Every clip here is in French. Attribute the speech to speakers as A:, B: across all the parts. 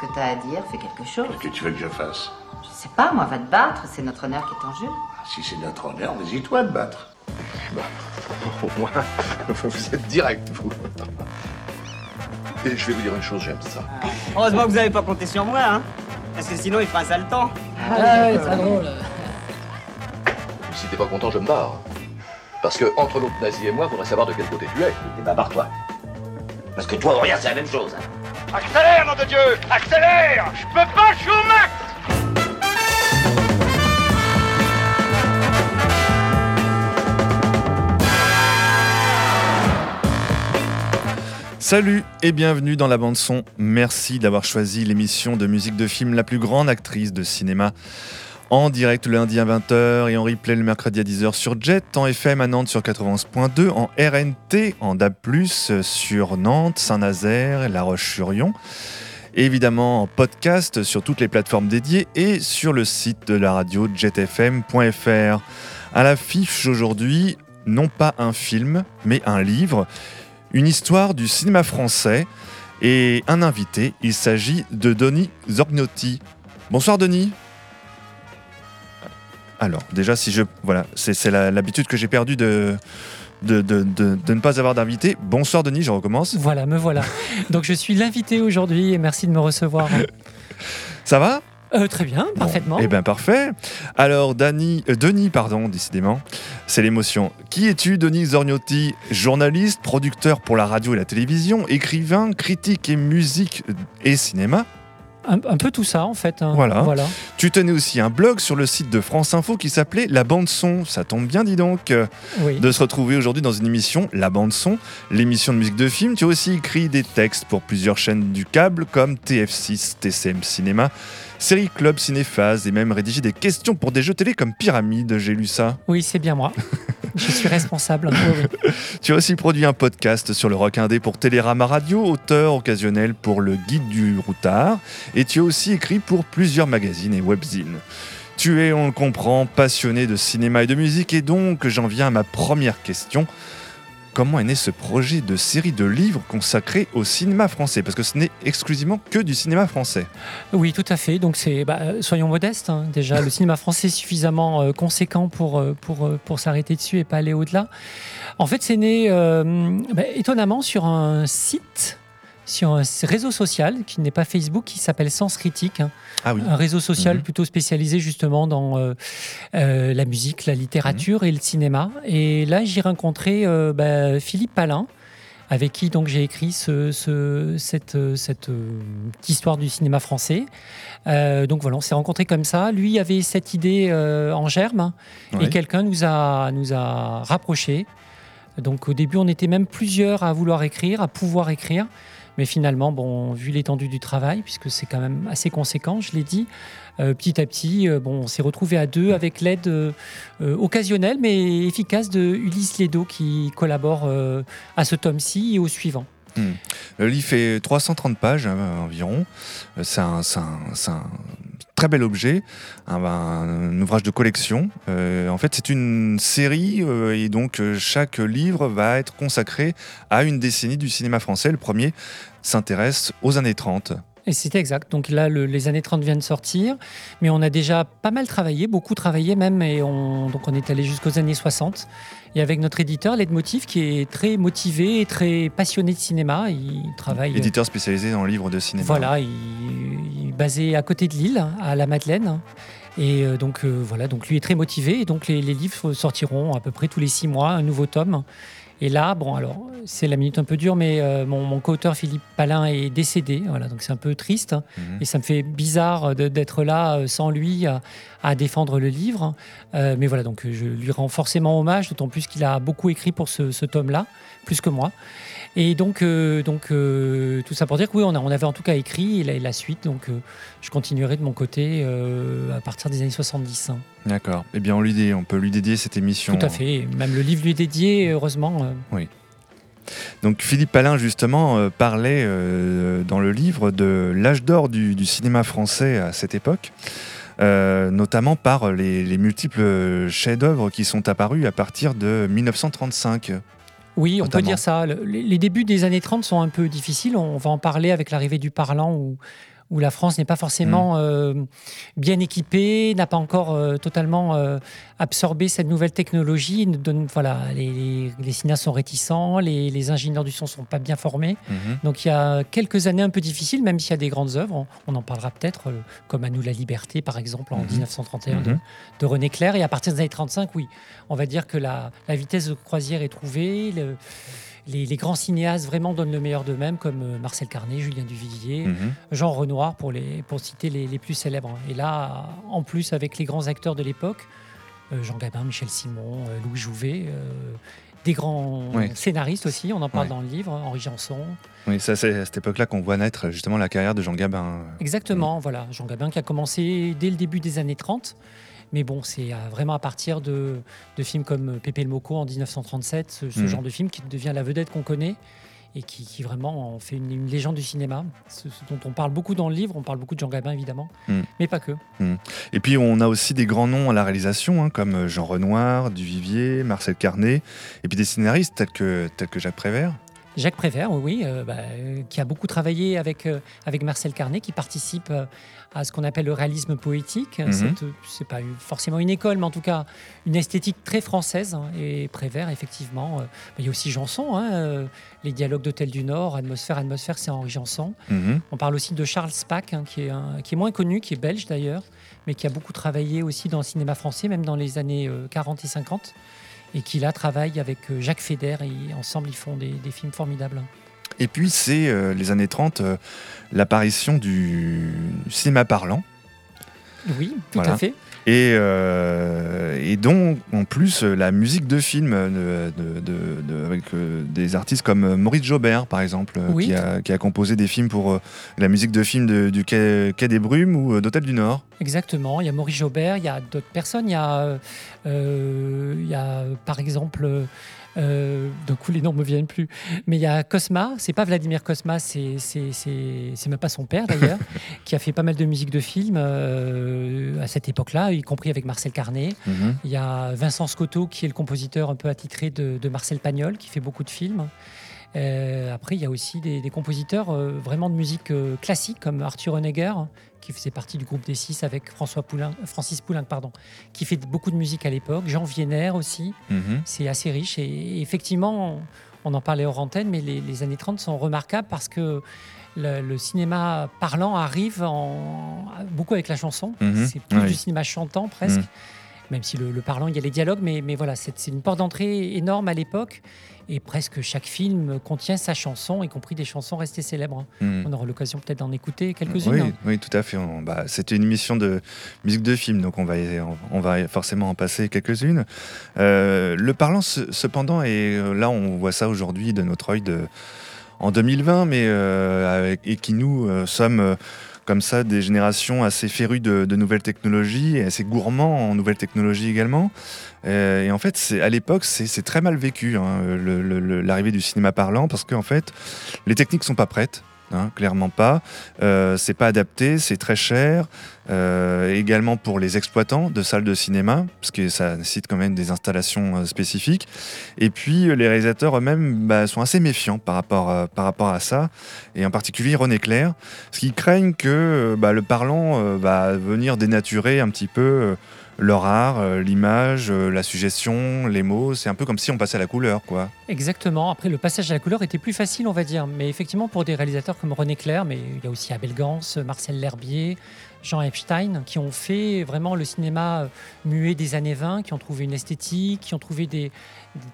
A: ce que t'as à dire, fais quelque chose.
B: Qu'est-ce que tu veux que je fasse?
A: Je sais pas, moi, va te battre, c'est notre honneur qui est en jeu.
B: Si c'est notre honneur, vas-y toi de battre.
C: Bah, au moins, vous êtes direct, vous. Et je vais vous dire une chose, j'aime ça.
D: Heureusement que vous n'avez pas compté sur moi, hein. Parce que sinon, il fera un sale temps.
E: Ah ouais, c'est drôle.
C: Si t'es pas content, je me barre. Parce que entre l'autre nazi et moi, faudrait savoir de quel côté tu es.
B: Eh ben barre-toi. Parce que toi rien, c'est la même chose. hein.
F: Accélère, nom de Dieu Accélère Je peux pas, je suis au max
G: Salut et bienvenue dans la bande son. Merci d'avoir choisi l'émission de musique de film la plus grande actrice de cinéma. En direct le lundi à 20h et en replay le mercredi à 10h sur Jet, en FM à Nantes sur 91.2, en RNT, en DAB+, sur Nantes, Saint-Nazaire, La Roche-sur-Yon. Évidemment en podcast sur toutes les plateformes dédiées et sur le site de la radio jetfm.fr. À l'affiche aujourd'hui, non pas un film, mais un livre une histoire du cinéma français et un invité. Il s'agit de Denis Zorgnotti. Bonsoir Denis. Alors, déjà, si je. Voilà, c'est l'habitude que j'ai perdue de, de, de- de- de ne pas avoir d'invité. Bonsoir Denis, je recommence.
E: Voilà, me voilà. Donc je suis l'invité aujourd'hui et merci de me recevoir.
G: Ça va?
E: Euh, très bien, parfaitement.
G: Eh bien, parfait. Alors, Dani- euh, Denis, pardon, décidément, c'est l'émotion. Qui es-tu, Denis Zorgnotti Journaliste, producteur pour la radio et la télévision, écrivain, critique et musique et cinéma?
E: Un, un peu tout ça en fait. hein.
G: Voilà.
E: voilà.
G: Tu tenais aussi un blog sur le site de France Info qui s'appelait La Bande Son. Ça tombe bien, dis donc, euh,
E: Oui.
G: de se retrouver aujourd'hui dans une émission La Bande Son, l'émission de musique de film. Tu as aussi écrit des textes pour plusieurs chaînes du câble comme TF6, TCM Cinéma, Série Club, Cinéphase et même rédigé des questions pour des jeux télé comme Pyramide. J'ai lu ça.
E: Oui, c'est bien moi. je suis responsable.
G: Tu as aussi produit un podcast sur le rock indé pour Télérama Radio, auteur occasionnel pour le Guide du Routard, et tu as aussi écrit pour plusieurs magazines et webzines. Tu es, on le comprend, passionné de cinéma et de musique, et donc j'en viens à ma première question. Comment est né ce projet de série de livres consacrés au cinéma français? Parce que ce n'est exclusivement que du cinéma français.
E: Oui, tout à fait. Donc c'est, bah, soyons modestes. hein. Déjà, le cinéma français est suffisamment euh, conséquent pour euh, pour euh, pour s'arrêter dessus et pas aller au-delà. En fait, c'est né bah, étonnamment sur un site, sur un réseau social qui n'est pas Facebook, qui s'appelle Sens Critique. hein.
G: Ah oui.
E: un réseau social
G: Mhm.
E: plutôt spécialisé justement dans euh, euh, la musique, la littérature et le cinéma. Et là, j'ai rencontré euh, bah, Philippe Palin, avec qui donc j'ai écrit ce, ce- cette, euh, histoire du cinéma français. Euh, donc voilà, on s'est rencontrés comme ça. Lui avait cette idée euh, en germe
G: Ouais.
E: et quelqu'un nous a, nous a rapprochés. Donc au début, on était même plusieurs à vouloir écrire, à pouvoir écrire. Mais finalement, bon, vu l'étendue du travail, puisque c'est quand même assez conséquent, je l'ai dit, euh, petit à petit, euh, bon, on s'est retrouvé à deux avec l'aide euh, occasionnelle mais efficace de Ulysse Ledo qui collabore à ce tome-ci et au suivant.
G: Le livre fait 330 pages environ. C'est un, un- un très bel objet, un, un ouvrage de collection. Euh, en fait, c'est une série euh, et donc euh, chaque livre va être consacré à une décennie du cinéma français. Le premier s'intéresse aux années 30.
E: Et c'est exact. Donc là, le- les années 30 viennent de sortir, mais on a déjà pas mal travaillé, beaucoup travaillé même, et on, donc on est allé jusqu'aux années 60. Et avec notre éditeur, Leitmotiv, qui est très motivé et très passionné de cinéma, il travaille.
G: Éditeur spécialisé dans le livre de cinéma.
E: Voilà, il, il est basé à côté de Lille, à la Madeleine. Et euh, donc euh, voilà, donc lui est très motivé. Et donc les, les livres sortiront à peu près tous les six mois, un nouveau tome. Et là, bon, alors c'est la minute un peu dure, mais euh, mon, mon co-auteur Philippe Palin est décédé. Voilà, donc c'est un peu triste.
G: Mhm.
E: Et ça me fait bizarre de- d'être là euh, sans lui à, à défendre le livre. Euh, mais voilà, donc je lui rends forcément hommage, d'autant plus qu'il a beaucoup écrit pour ce, ce tome-là, plus que moi. Et donc, euh, donc euh, tout ça pour dire que oui, on, a- on avait en tout cas écrit et la, suite. Donc, euh, je continuerai de mon côté à partir des années 70. hein.
G: D'accord. Eh bien, on, lui dé- on peut lui dédier cette émission.
E: Tout à fait. Même le livre lui est dédié, heureusement. euh.
G: Donc Philippe Palin justement euh, parlait euh, dans le livre de l'âge d'or du, du cinéma français à cette époque, euh, notamment par les, les multiples chefs-d'œuvre qui sont apparus à partir de 1935.
E: Oui, on peut dire ça. Le- les, les débuts des années 30 sont un peu difficiles. On va en parler avec l'arrivée du parlant où, où la France n'est pas forcément euh, bien équipée, n'a pas encore euh, totalement euh, absorbé cette nouvelle technologie. Donne- voilà, les, les, les cinéastes sont réticents, les, les ingénieurs du son sont pas bien formés.
G: Mhm.
E: Donc il y a quelques années un peu difficiles, même s'il y a des grandes œuvres. On, on en parlera peut-être, comme À nous la liberté, par exemple, en
G: Mhm.
E: 1931 de,
G: Mhm.
E: de René Clair. Et à partir des années 35, oui, on va dire que la, la vitesse de croisière est trouvée. le- les, les grands cinéastes vraiment donnent le meilleur d'eux-mêmes, comme euh, Marcel Carnet, Julien Duvivier,
G: Mhm.
E: Jean Renoir, pour, les, pour citer les, les plus célèbres. Et là, en plus, avec les grands acteurs de l'époque, euh, Jean Gabin, Michel Simon, euh, Louis Jouvet, des grands scénaristes aussi, on en parle dans le livre, Henri Janson.
G: Oui, c'est à cette époque-là qu'on voit naître justement la carrière de Jean Gabin.
E: Exactement, voilà. Jean Gabin qui a commencé dès le début des années 30. Mais bon, c'est euh, vraiment à partir de, de films comme Pépé le Moco en 1937, ce, ce
G: Mhm.
E: genre de film qui devient la vedette qu'on connaît et qui, qui vraiment en fait une, une légende du cinéma, ce, ce dont on parle beaucoup dans le livre. On parle beaucoup de Jean Gabin évidemment,
G: Mhm.
E: mais pas que.
G: Et puis on a aussi des grands noms à la réalisation, hein, comme Jean Renoir, Duvivier, Marcel Carnet, et puis des scénaristes tels que, tels que Jacques Prévert.
E: Jacques Prévert, oui, euh, bah, euh, qui a beaucoup travaillé avec, euh, avec Marcel Carnet, qui participe à ce qu'on appelle le réalisme poétique. C'est, euh, C'est pas forcément une école, mais en tout cas une esthétique très française. hein. Et Prévert, effectivement, bah, il y a aussi Janson, hein, les dialogues d'Hôtel du Nord, Atmosphère, Atmosphère, c'est Henri Janson.
G: Mhm.
E: On parle aussi de Charles Spack, hein, qui, est un- qui est moins connu, qui est belge d'ailleurs, mais qui a beaucoup travaillé aussi dans le cinéma français, même dans les années euh, 40 et 50, et qui là travaille avec euh, Jacques Feder, et ensemble ils font des, des films formidables.
G: Et puis c'est euh, les années 30, euh, l'apparition du cinéma parlant.
E: Oui, tout
G: Voilà.
E: à fait.
G: Et, euh, et donc, en plus, la musique de film euh, de, de- de- avec euh, des artistes comme euh, Maurice Jobert, par exemple,
E: Oui.
G: qui, a, qui a composé des films pour la musique de film de- du Quai, Quai des Brumes ou d'Hôtel du Nord.
E: Exactement. Il y a Maurice Jobert, il y a d'autres personnes. Il y a, euh, il y a par exemple, euh, d'un coup les noms me viennent plus, mais il y a Cosma. C'est pas Vladimir Cosma, c'est même pas son père d'ailleurs, qui a fait pas mal de musique de film euh, à cette époque-là, y compris avec Marcel Carnet.
G: Mhm.
E: Il y a Vincent Scotto qui est le compositeur un peu attitré de, de Marcel Pagnol, qui fait beaucoup de films. Euh, après, il y a aussi des, des compositeurs euh, vraiment de musique euh, classique, comme Arthur Honegger, qui faisait partie du groupe des Six avec François Poulain, Francis Poulenc, pardon, qui fait beaucoup de musique à l'époque. Jean Vienner aussi,
G: Mhm.
E: c'est assez riche. Et, effectivement, on, en parlait hors antenne, mais les, les années 30 sont remarquables parce que le, le cinéma parlant arrive en, beaucoup avec la chanson.
G: Mhm.
E: C'est plus
G: Oui.
E: du cinéma chantant presque.
G: Mhm.
E: Même si le, le parlant, il y a les dialogues, mais, mais voilà, c'est une porte d'entrée énorme à l'époque. Et presque chaque film contient sa chanson, y compris des chansons restées célèbres.
G: Mhm.
E: On aura l'occasion peut-être d'en écouter quelques-unes.
G: Oui,
E: hein.
G: oui, tout à fait. Bah, C'était une émission de musique de film, donc on va, on, va forcément en passer quelques-unes. Euh, le parlant, ce- cependant, et euh, là on voit ça aujourd'hui de notre œil de, en 2020, mais euh, avec, et qui nous euh, sommes comme ça des générations assez férues de, nouvelles technologies assez gourmands en nouvelles technologies également. Euh, et en fait, c'est- à l'époque, c'est très mal vécu hein, l'arrivée du cinéma parlant parce qu'en fait, les techniques sont pas prêtes. Hein, clairement pas. Euh, c'est pas adapté, c'est très cher. Euh, également pour les exploitants de salles de cinéma, parce que ça nécessite quand même des installations euh, spécifiques. Et puis les réalisateurs eux-mêmes bah, sont assez méfiants par rapport, par rapport à ça, et en particulier René Clair, parce qu'ils craignent que bah, le parlant va venir dénaturer un petit peu leur art, euh, l'image, euh, la suggestion, les mots. C'est un peu comme si on passait à la couleur, quoi.
E: Exactement. Après, le passage à la couleur était plus facile, on va dire. Mais effectivement, pour des réalisateurs comme René Clair, mais il y a aussi Abel Gans, Marcel L'Herbier, Jean Epstein, qui ont fait vraiment le cinéma euh, muet des années 20, qui ont trouvé une esthétique, qui ont, trouvé des,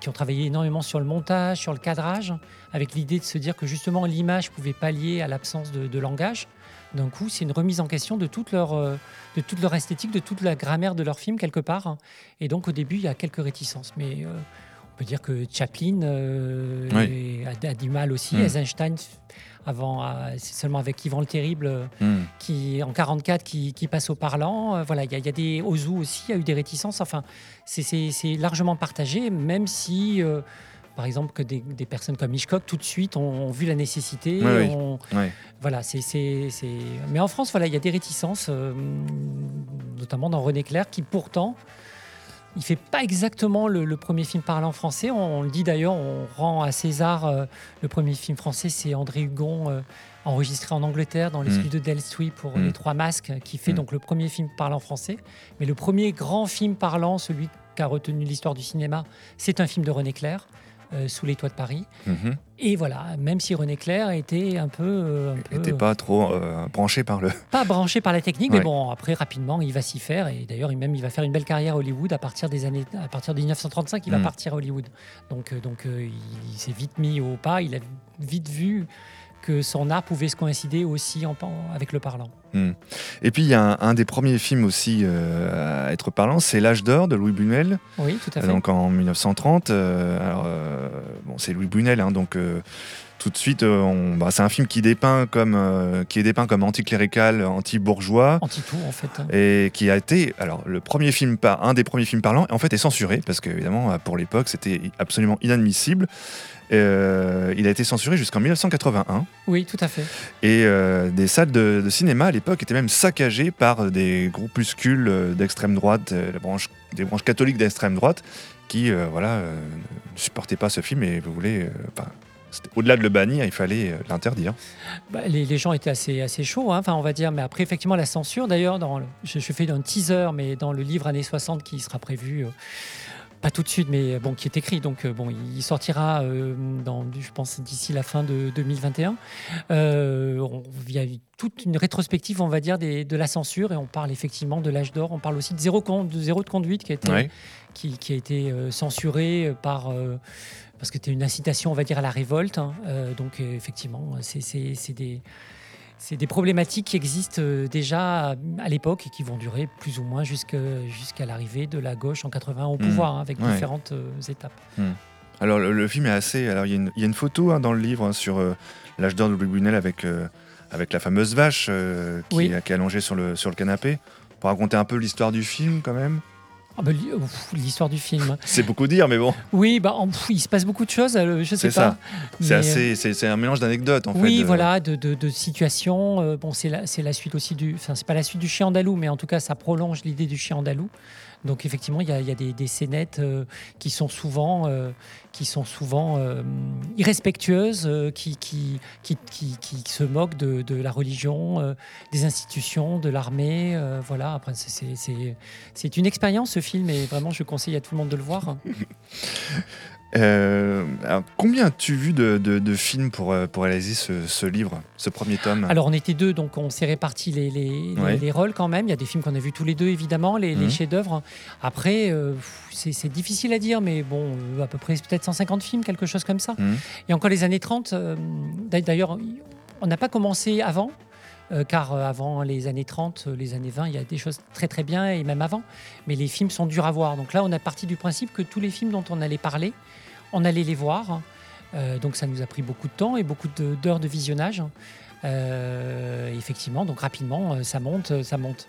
E: qui ont travaillé énormément sur le montage, sur le cadrage, avec l'idée de se dire que justement l'image pouvait pallier à l'absence de, de langage. D'un coup, c'est une remise en question de toute, leur, euh, de toute leur esthétique, de toute la grammaire de leur film, quelque part. Et donc, au début, il y a quelques réticences. Mais euh, on peut dire que Chaplin euh,
G: Oui.
E: a, a du mal aussi.
G: Mm.
E: Eisenstein, avant, c'est seulement avec Yvan le Terrible, euh,
G: Hmm.
E: qui, en 44, qui, qui passe au parlant. Euh, voilà, il y, a- il y a des Ozu aussi, il y a eu des réticences. Enfin, c'est- largement partagé, même si, euh, par exemple, que des, des personnes comme Hitchcock, tout de suite, ont, ont vu la nécessité.
G: Oui,
E: ont- voilà, c'est, c'est, c'est- Mais en France, voilà, il y a des réticences, euh, notamment dans René Clair, qui pourtant Il fait pas exactement le, le premier film parlant français. On, on le dit d'ailleurs, on rend à César euh, le premier film français, c'est André Hugon, euh, enregistré en Angleterre dans les
G: Mm.
E: studios d'Elstree pour
G: Mm.
E: Les Trois Masques, qui fait
G: Mm.
E: donc le premier film parlant français. Mais le premier grand film parlant, celui qui a retenu l'histoire du cinéma, c'est un film de René Clair, euh, Sous les toits de Paris.
G: Mhm.
E: Et voilà, même si René Clair était un peu, euh, un peu
G: Était pas trop euh, branché par le.
E: pas branché par la technique,
G: Ouais.
E: mais bon, après rapidement, il va s'y faire et d'ailleurs, il même il va faire une belle carrière à Hollywood à partir des années, à partir de 1935, il va
G: Mm.
E: partir à Hollywood. Donc, euh, donc, euh, il, il s'est vite mis au pas. Il a vite vu que son art pouvait se coïncider aussi en, avec le parlant.
G: Et puis il y a un, un des premiers films aussi euh, à être parlant, c'est L'âge d'or de Louis Buñuel,
E: Oui, tout à fait.
G: donc en 1930. euh, alors, euh, bon, c'est Louis Buñuel, hein, donc tout de suite, on- bah, c'est un film qui dépeint comme, euh, qui est dépeint comme anticlérical, anti-bourgeois.
E: Anti-tout, en fait. hein.
G: Et qui a été, alors le premier film, par, un des premiers films parlants, en fait est censuré parce qu'évidemment pour l'époque c'était absolument inadmissible. Euh, il a été censuré jusqu'en 1981
E: Oui, tout à fait.
G: et euh, des salles de, de cinéma à l'époque étaient même saccagées par des groupuscules euh, d'extrême droite, euh, la branche, des branches catholiques d'extrême droite, qui euh, voilà euh, ne supportaient pas ce film et euh, enfin, c'était- au-delà de le bannir, il fallait euh, l'interdire.
E: Bah, les, les gens étaient assez, assez chauds, hein, enfin, on va dire. Mais après, effectivement, la censure, d'ailleurs, je, je fais un teaser, mais dans le livre années 60 qui sera prévu, euh, pas tout de suite, mais bon, qui est écrit. Donc, euh, bon, il sortira, euh, dans, je pense, d'ici la fin de 2021. Euh, on- il y a eu toute une rétrospective, on va dire, des- de la censure, et on parle effectivement de l'âge d'or. On parle aussi de zéro, de zéro de conduite qui a été,
G: Ouais.
E: qui, qui a été censuré par. euh, parce que c'était une incitation, on va dire, à la révolte. hein. Donc, effectivement, c'est des, c'est des problématiques qui existent euh, déjà à, l'époque et qui vont durer plus ou moins jusqu'à l'arrivée de la gauche en 80 au pouvoir, hein, avec.
G: Ouais.
E: différentes euh, étapes.
G: Alors le, le film est assez. Alors il y a une, il y a une photo hein, dans le livre hein, sur euh, l'âge d'or de Louis Buñuel avec euh, avec la fameuse vache qui,
E: Oui.
G: qui est allongée sur le sur le canapé. Pour raconter un peu l'histoire du film quand même.
E: Ah bah, L'histoire du film.
G: C'est beaucoup dire, mais bon,
E: Oui, bah, en- il se passe beaucoup de choses, euh, je sais
G: C'est
E: pas.
G: ça. c'est
E: Mais, euh,
G: c'est un mélange d'anecdotes en fait.
E: oui,
G: de-
E: voilà, de, de, de situations. Euh, bon, c'est la, c'est la suite aussi du. Enfin, c'est pas la suite du chien andalou, mais en tout cas, ça prolonge l'idée du chien andalou. Donc, effectivement, il y a, des, des scénettes euh, qui sont souvent, euh, qui sont souvent euh, irrespectueuses, qui, qui, qui, qui, se moquent de, de la religion, des institutions, de l'armée. voilà, après, c'est une expérience, ce film, et vraiment, je conseille à tout le monde de le voir.
G: Euh, alors, combien as-tu vu de, de- de films pour, euh, pour réaliser ce, ce livre, ce premier tome
E: Alors on était deux, donc on s'est réparti les, les, les-
G: Ouais.
E: les rôles quand même. Il y a des films qu'on a vus tous les deux, évidemment, les,
G: Mhm.
E: chefs-d'œuvre. Après, euh, c'est difficile à dire, mais bon, à peu près peut-être 150 films, quelque chose comme ça.
G: Mhm.
E: Et encore les années 30, euh, d'a- d'ailleurs, on n'a pas commencé avant. euh, car avant les années 30, euh, les années 20, il y a des choses très très bien et même avant. Mais les films sont durs à voir. Donc là, on a parti du principe que tous les films dont on allait parler, on allait les voir. Euh, donc ça nous a pris beaucoup de temps et beaucoup d'heures de visionnage. Euh, effectivement, donc rapidement, euh, ça monte, ça monte.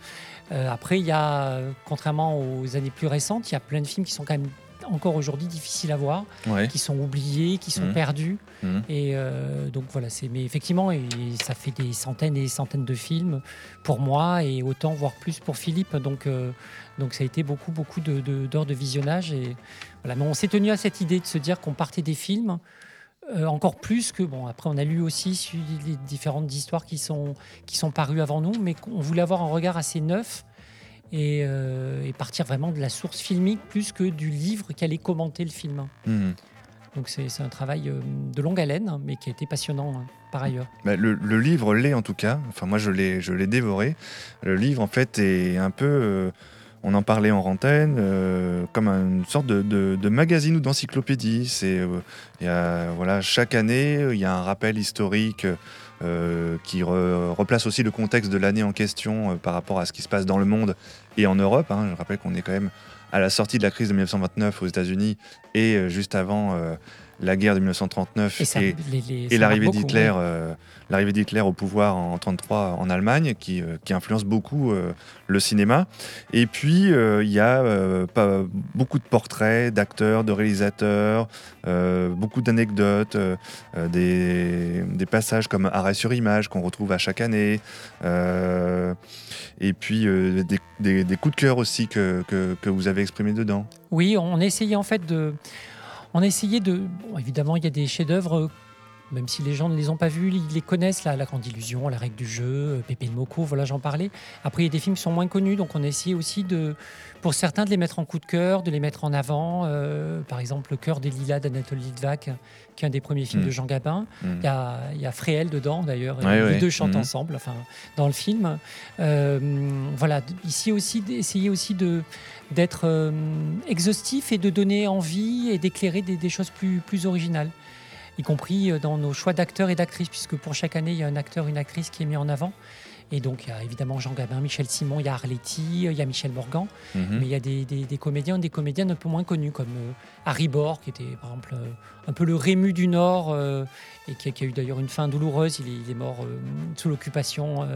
E: Après, il y a, contrairement aux années plus récentes, il y a plein de films qui sont quand même encore aujourd'hui difficiles à voir,
G: Ouais.
E: qui sont oubliés, qui sont
G: Mhm.
E: perdus.
G: Mhm.
E: Et euh, donc voilà, c'est mais effectivement, et ça fait des centaines et des centaines de films pour moi et autant voire plus pour Philippe. Donc euh, donc ça a été beaucoup beaucoup de de- d'heures de, visionnage et voilà. Mais on s'est tenu à cette idée de se dire qu'on partait des films. euh, encore plus que bon après on a lu aussi sur les différentes histoires qui sont qui sont parues avant nous mais qu'on voulait avoir un regard assez neuf et, euh, et partir vraiment de la source filmique plus que du livre qui allait commenter le film.
G: Mhm.
E: Donc c'est un travail euh, de longue haleine, hein, mais qui a été passionnant hein, par ailleurs.
G: Bah, le, le livre l'est en tout cas. Enfin, moi, je l'ai, je l'ai dévoré. Le livre, en fait, est un peu. euh, on en parlait en rantaine, euh, comme une sorte de, de- de magazine ou d'encyclopédie. C'est, euh, voilà, chaque année, il y a un rappel historique euh, qui re- replace aussi le contexte de l'année en question euh, par rapport à ce qui se passe dans le monde et en Europe. hein. Je rappelle qu'on est quand même à la sortie de la crise de 1929 aux États-Unis et euh, juste avant la guerre de 1939
E: Et, ça-
G: l'arrivée d'Hitler,
E: ouais.
G: euh, l'arrivée d'Hitler au pouvoir en 1933 en Allemagne, qui, euh, qui influence beaucoup euh, le cinéma. Et puis il y a pas, beaucoup de portraits d'acteurs, de réalisateurs, beaucoup d'anecdotes, des, des passages comme Arrêt sur image qu'on retrouve à chaque année, et puis des, des- des coups de cœur aussi que, que- que vous avez exprimés dedans.
E: Oui, on a essayé en fait de. On a essayé de. bon, évidemment, il y a des chefs-d'œuvre, euh, même si les gens ne les ont pas vus, ils les connaissent, La Grande Illusion, La Règle du Jeu, euh, Pépé de Moko, voilà, j'en parlais. Après, il y a des films qui sont moins connus, donc on a essayé aussi de. Pour certains, de les mettre en coup de cœur, de les mettre en avant. euh, par exemple, Le cœur des lilas d'Anatole Litvak, qui est un des premiers films
G: Mm.
E: de Jean Gabin.
G: Mm.
E: Il y a, il y a Fréhel dedans d'ailleurs,
G: Ouais,
E: les
G: ouais.
E: deux chantent
G: Mhm.
E: ensemble, enfin dans le film. Euh, voilà, ici aussi d'essayer aussi de d'être euh, exhaustif et de donner envie et d'éclairer des, des choses plus plus originales, y compris dans nos choix d'acteurs et d'actrices, puisque pour chaque année il y a un acteur, une actrice qui est mis en avant. Et donc il y a évidemment Jean Gabin, Michel Simon, il y a Arletty, il y a Michel Morgan.
G: Mhm.
E: Mais il y a des, des- des comédiens, des comédiennes un peu moins connus, comme euh, Harry Bor, qui était par exemple euh, un peu le Rému du Nord, euh, et qui a, qui a eu d'ailleurs une fin douloureuse. Il est, il est mort sous l'occupation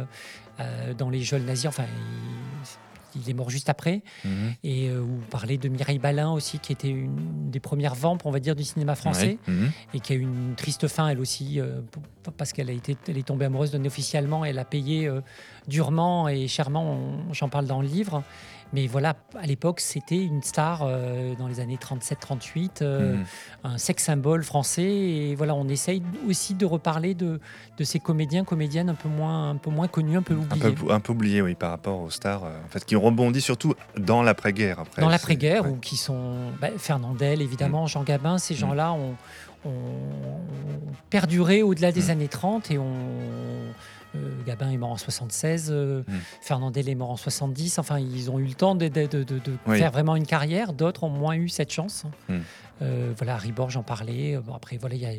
E: dans les geôles nazies. Enfin, il, il est mort juste après.
G: Mhm.
E: Et euh, vous parlez de Mireille Balin aussi, qui était une des premières vampes, on va dire, du cinéma français
G: Ouais. Mhm.
E: et qui a eu une triste fin elle aussi euh, parce qu'elle a été elle est tombée amoureuse d'un officier allemand elle a payé euh, durement et chèrement j'en parle dans le livre mais voilà à l'époque c'était une star euh, dans les années 37 38 euh,
G: Mhm.
E: un sex symbole français et voilà on essaye aussi de reparler de, de ces comédiens comédiennes un peu moins un peu moins connus un peu
G: Un
E: oubliés
G: peu, un peu oublié, oui, par rapport aux stars, euh, en fait, qui rebondit surtout dans l'après-guerre. Après,
E: dans l'après-guerre
G: ouais.
E: ou qui sont bah, Fernandel évidemment Jean Gabin ces gens-là ont, ont- ont perduré au-delà des années 30 et ont Gabin est mort en 76 euh,
G: Mm.
E: Fernandel est mort en 70 enfin ils ont eu le temps de, de- de- de- de
G: Oui.
E: faire vraiment une carrière d'autres ont moins eu cette chance
G: Mm.
E: Euh, voilà Borg j'en parlais Bon, après voilà il y a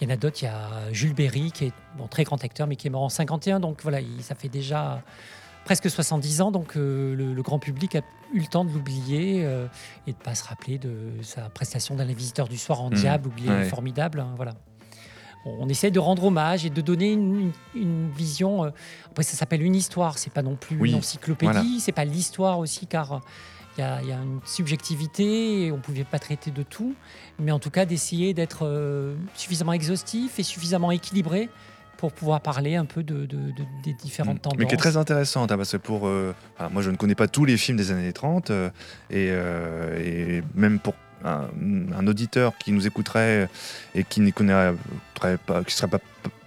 E: il y en a d'autres, il y a Jules Berry, qui est bon, très grand acteur, mais qui est mort en 51. Donc voilà, il- ça fait déjà presque 70 ans. Donc euh, le, le grand public a eu le temps de l'oublier euh, et de pas se rappeler de sa prestation dans Les Visiteurs du Soir en
G: Mhm.
E: Diable,
G: Ouais.
E: formidable. hein, voilà. On, essaie de rendre hommage et de donner une, vision. euh, après, ça s'appelle une histoire, c'est pas non plus
G: Oui,
E: une encyclopédie,
G: voilà.
E: c'est pas l'histoire aussi, car il y, y a une subjectivité et on pouvait pas traiter de tout mais en tout cas d'essayer d'être euh, suffisamment exhaustif et suffisamment équilibré pour pouvoir parler un peu de, de- de- des différentes tendances.
G: Mm. Mais qui est très intéressante, hein, parce que pour. euh, moi, je ne connais pas tous les films des années 30, euh, et, euh, et même pour un, auditeur qui nous écouterait et qui ne connaît pas, qui serait pas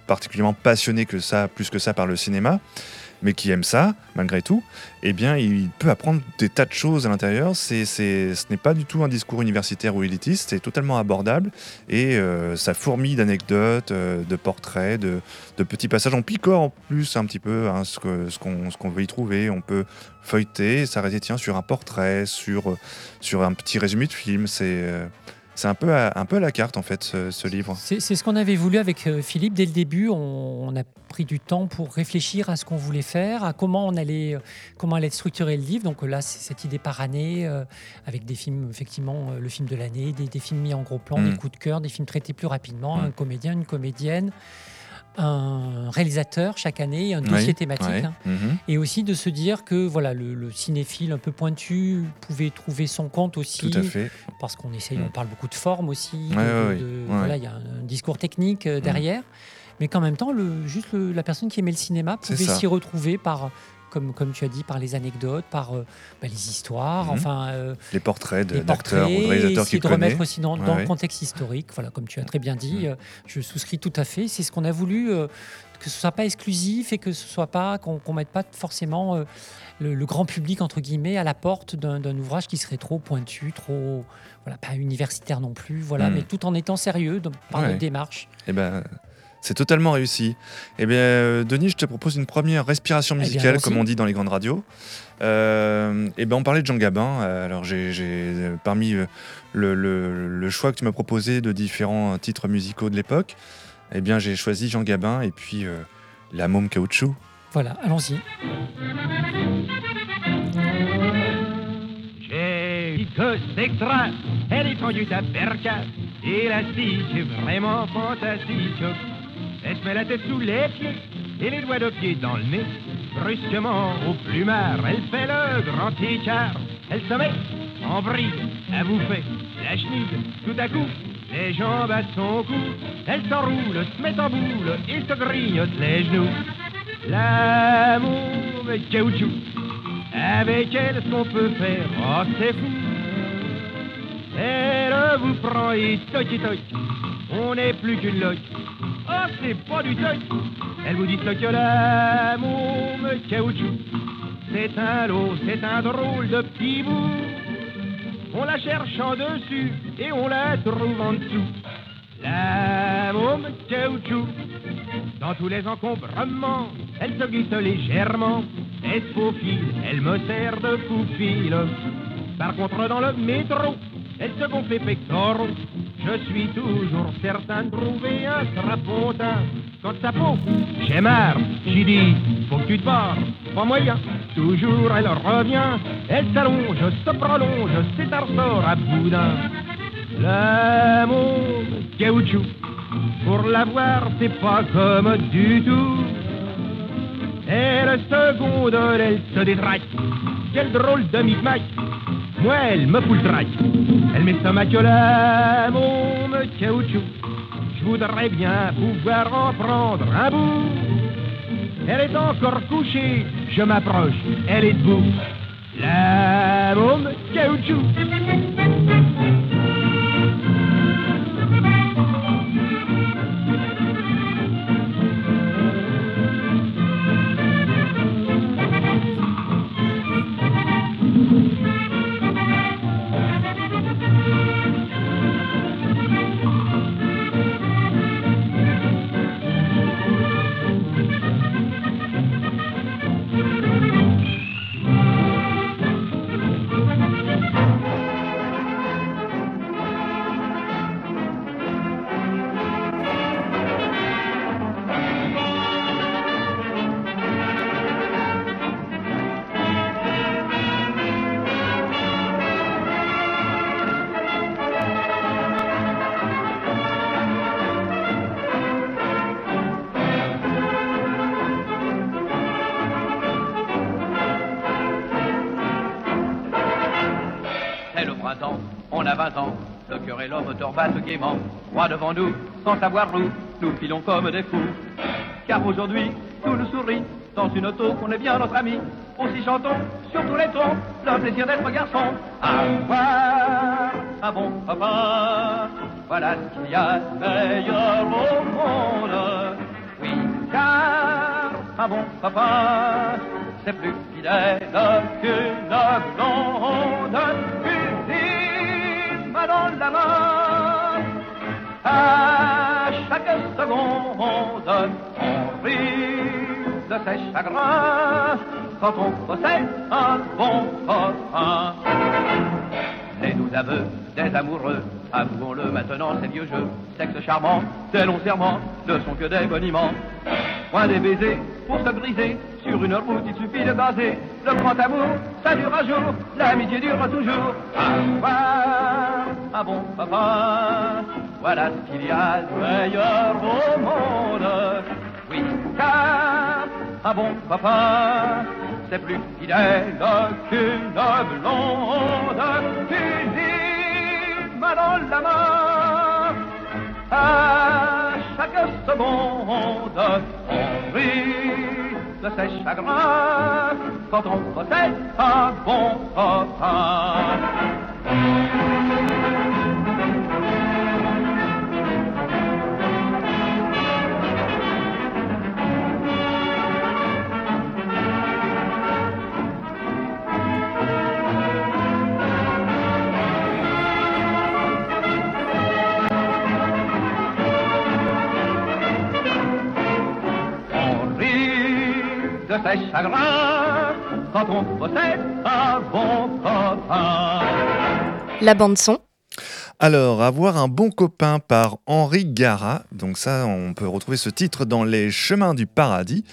G: particulièrement passionné que ça, plus que ça par le cinéma, mais qui aime ça, malgré tout, eh bien, il peut apprendre des tas de choses à l'intérieur. C'est, ce n'est pas du tout un discours universitaire ou élitiste, c'est totalement abordable, et euh, ça fourmille d'anecdotes, euh, de portraits, de, de petits passages. On picore en plus un petit peu hein, ce, qu'on, veut y trouver. On peut feuilleter, s'arrêter tiens, sur un portrait, sur, sur un petit résumé de film. C'est, euh, c'est un, peu à, un peu à la carte, en fait, ce, ce livre.
E: C'est ce qu'on avait voulu avec euh, Philippe dès le début. On, on a pris du temps pour réfléchir à ce qu'on voulait faire, à comment on allait, euh, comment allait être structuré le livre. Donc euh, là, c'est cette idée par année, euh, avec des films, effectivement, le film de l'année, des, des films mis en gros plan,
G: Mm.
E: des coups de cœur, des films traités plus rapidement,
G: Mm.
E: un comédien, une comédienne, un réalisateur chaque année, un dossier
G: Oui,
E: thématique. hein.
G: mhm.
E: Et aussi de se dire que voilà, le, le cinéphile un peu pointu pouvait trouver son compte aussi,
G: Tout à fait.
E: parce qu'on essaye,
G: Mm.
E: on parle beaucoup de forme aussi, de-
G: Ouais,
E: de-
G: ouais,
E: de-
G: ouais.
E: voilà, il y a un, discours technique euh, derrière, mais qu'en même temps, le, juste le- la personne qui aimait le cinéma pouvait s'y retrouver par, comme, comme tu as dit, par les anecdotes, par euh, bah, les histoires,
G: Mhm.
E: enfin euh,
G: Les portraits d'acteurs ou de réalisateurs qu'il
E: de remettre aussi dans,
G: Ouais,
E: dans
G: ouais.
E: le contexte historique, voilà, comme tu as très bien dit,
G: Mm.
E: euh, je souscris tout à fait. C'est ce qu'on a voulu, euh, que ce soit pas exclusif et que ce soit pas qu'on qu'on mette pas forcément le, le grand public entre guillemets à la porte d'un ouvrage qui serait trop pointu, trop voilà, pas universitaire non plus, voilà,
G: Mm.
E: mais tout en étant sérieux dans- par
G: Ouais.
E: notre démarche.
G: Eh ben, c'est totalement réussi. Eh bien, euh, Denis, je te propose une première respiration
E: Eh bien,
G: musicale, comme on dit dans les grandes radios. Euh, eh ben, on parlait de Jean Gabin. Euh, Alors, j'ai, j'ai, parmi le, le- le choix que tu m'as proposé de différents titres musicaux de l'époque, eh bien, j'ai choisi Jean Gabin et puis euh, La Môme Caoutchouc.
E: Voilà, allons-y.
F: J'ai
H: que c'est extra. Elle est conduite à percasse, élastique, vraiment fantastique. Elle se met la tête sous les pieds et les doigts de pied dans le nez. Brusquement, au plumard, elle fait le grand écart. Elle se met en bride à bouffer la chenille. Tout à coup, les jambes à son cou. Elle s'enroule, se met en boule et se grignote les genoux. L'amour de caoutchouc. Avec elle, ce qu'on peut faire, oh c'est fou. Elle vous prend et toc et toc. On n'est plus qu'une loque. Oh, c'est pas du toc. Elle vous dit que l'amour me caoutchouc. C'est un lot, c'est un drôle de petit bout. On la cherche en dessus et on la trouve en dessous. L'amour me caoutchouc. Dans tous les encombrements, elle se glisse légèrement. Elle se faufile, elle me sert de fou-file. Par contre, dans le métro, elle se gonfle les pectoraux. Je suis toujours certain de trouver un strapontin. Quand sa peau, j'ai marre, j'y dis, faut que tu te barres. Pas moyen, toujours elle revient. Elle s'allonge, se prolonge, ressort à boudin. L'amour caoutchouc, pour l'avoir, c'est pas comme du tout. Elle seconde, elle se détraque. Quel drôle de micmac. Moi, elle me fout le. Elle m'estomaque l'amour me caoutchouc. Je voudrais bien pouvoir en prendre un bout. Elle est encore couchée, je m'approche, elle est debout. L'amour me caoutchouc.
I: L'homme battent gaiement, droit devant nous, sans savoir où, nous filons comme des fous. Car aujourd'hui, tout nous sourit, dans une auto qu'on est bien notre ami. Aussi chantons sur tous les tons, le plaisir d'être garçon. Avoir un bon papa, voilà ce qu'il y a de meilleur au monde. Oui, car un bon papa, c'est plus fidèle qu'une blonde. Une dans la main, à chaque seconde, on rit de ses chagrins quand on possède un bon copain. Les doux aveux des amoureux, avouons-le maintenant, ces vieux jeux, sexe charmant, ces longs serments ne sont que des boniments. Point des baisers pour se briser, sur une route il suffit de baser. Le grand amour, ça dure un jour, l'amitié dure toujours. Avoir un bon papa, voilà ce qu'il y a de meilleur au monde. Oui, car un bon papa, c'est plus fidèle qu'une blonde, qu'une main dans la main. À chaque seconde, on rit de ses chagrins quand on possède un bon copain. Rit de ses chagrins quand on possède un bon copain.
J: La bande son,
G: Alors, avoir un bon copain par Henri Gara. Donc ça, on peut retrouver ce titre dans Les Chemins du Paradis.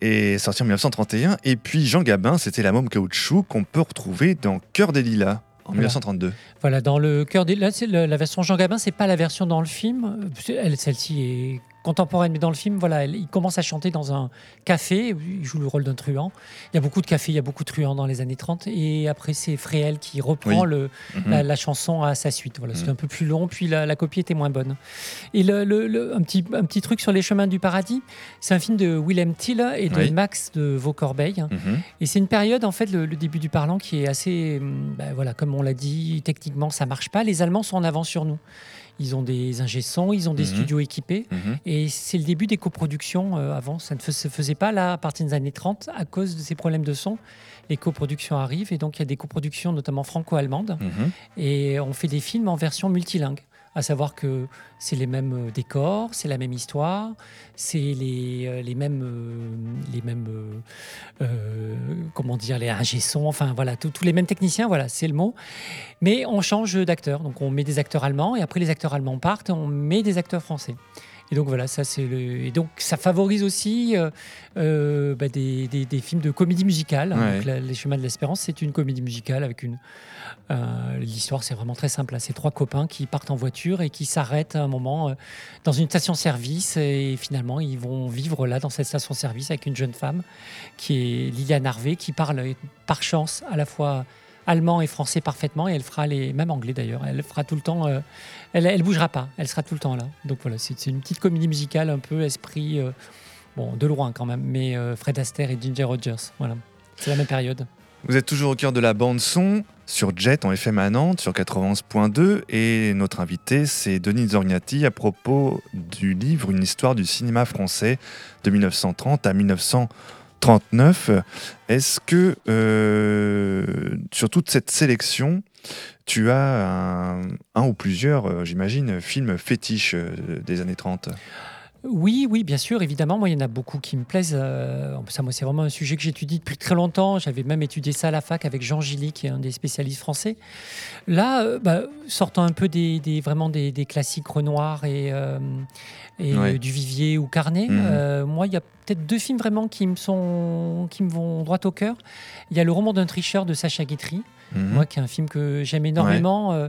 G: Et sorti en 1931. Et puis Jean Gabin, c'était la môme caoutchouc qu'on peut retrouver dans Cœur des Lilas. En 1932.
E: Voilà, dans le cœur des. Là, c'est la version Jean Gabin, c'est pas la version dans le film. Elle- Celle-ci est contemporaine, mais dans le film, voilà, il commence à chanter dans un café. Il joue le rôle d'un truand. Il y a beaucoup de cafés, il y a beaucoup de truands dans les années 30. Et après, c'est Fréhel qui reprend
G: Oui.
E: le,
G: Mhm.
E: la, la chanson à sa suite. Voilà, c'était
G: Mhm.
E: un peu plus long, puis la, la copie était moins bonne. Et le, le- le- un, petit, un petit truc sur les chemins du paradis, c'est un film de Willem Till et de
G: Oui.
E: Max de Vaucorbeil.
G: Mhm.
E: Et c'est une période, en fait, le, le début du parlant qui est assez. hum, ben voilà, comme on l'a dit, techniquement, ça marche pas. Les Allemands sont en avance sur nous. Ils ont des ingé sons, ils ont des
G: Mhm.
E: studios équipés.
G: Mhm.
E: Et c'est le début des coproductions. euh, avant, ça ne se faisait pas là, à partir des années 30, à cause de ces problèmes de son. Les coproductions arrivent, et donc il y a des coproductions, notamment franco-allemandes.
G: Mhm.
E: Et on fait des films en version multilingue. À savoir que c'est les mêmes euh, décors, c'est la même histoire, c'est les, euh, les mêmes, euh, les mêmes comment dire, les ingé sons, enfin voilà, tous les mêmes techniciens, voilà, c'est le mot. Mais on change d'acteurs. Donc on met des acteurs allemands, et après les acteurs allemands partent, on met des acteurs français. Et donc voilà, ça c'est le. Et donc ça favorise aussi euh, euh, bah, des, des- des films de comédie musicale.
G: Ouais.
E: Donc, la- Les Chemins de l'Espérance, c'est une comédie musicale avec une. euh, L'histoire, c'est vraiment très simple. C'est trois copains qui partent en voiture et qui s'arrêtent à un moment dans une station-service et finalement ils vont vivre là dans cette station-service avec une jeune femme qui est Liliane Harvey qui parle par chance à la fois allemand et français parfaitement et elle fera les même anglais d'ailleurs. Elle fera tout le temps euh, elle, elle bougera pas. Elle sera tout le temps là. Donc voilà c'est une petite comédie musicale un peu esprit euh, bon de loin quand même mais euh, Fred Astaire et Ginger Rogers voilà. C'est la même période.
G: Vous êtes toujours au cœur de la bande son sur Jet en FM à Nantes sur 91.2 et notre invité c'est Denis Zorgnati à propos du livre Une histoire du cinéma français de 1930 à 1939. Est-ce que euh, sur toute cette sélection, tu as un, un ou plusieurs, euh, j'imagine, films fétiches euh, des années 30
E: Oui, oui, bien sûr, évidemment. Moi, il y en a beaucoup qui me plaisent. Euh, ça, moi, c'est vraiment un sujet que j'étudie depuis très longtemps. J'avais même étudié ça à la fac avec Jean Gilly, qui est un des spécialistes français. Là, euh, bah, sortant un peu des, des- vraiment des, des classiques Renoir et, euh, et
G: Ouais.
E: du Vivier ou Carnet,
G: Mhm.
E: moi, il y a peut-être deux films vraiment qui me sont, qui me vont droit au cœur. Il y a Le roman d'un tricheur de Sacha Guitry.
G: Mhm.
E: Moi, qui est un film que j'aime énormément. euh,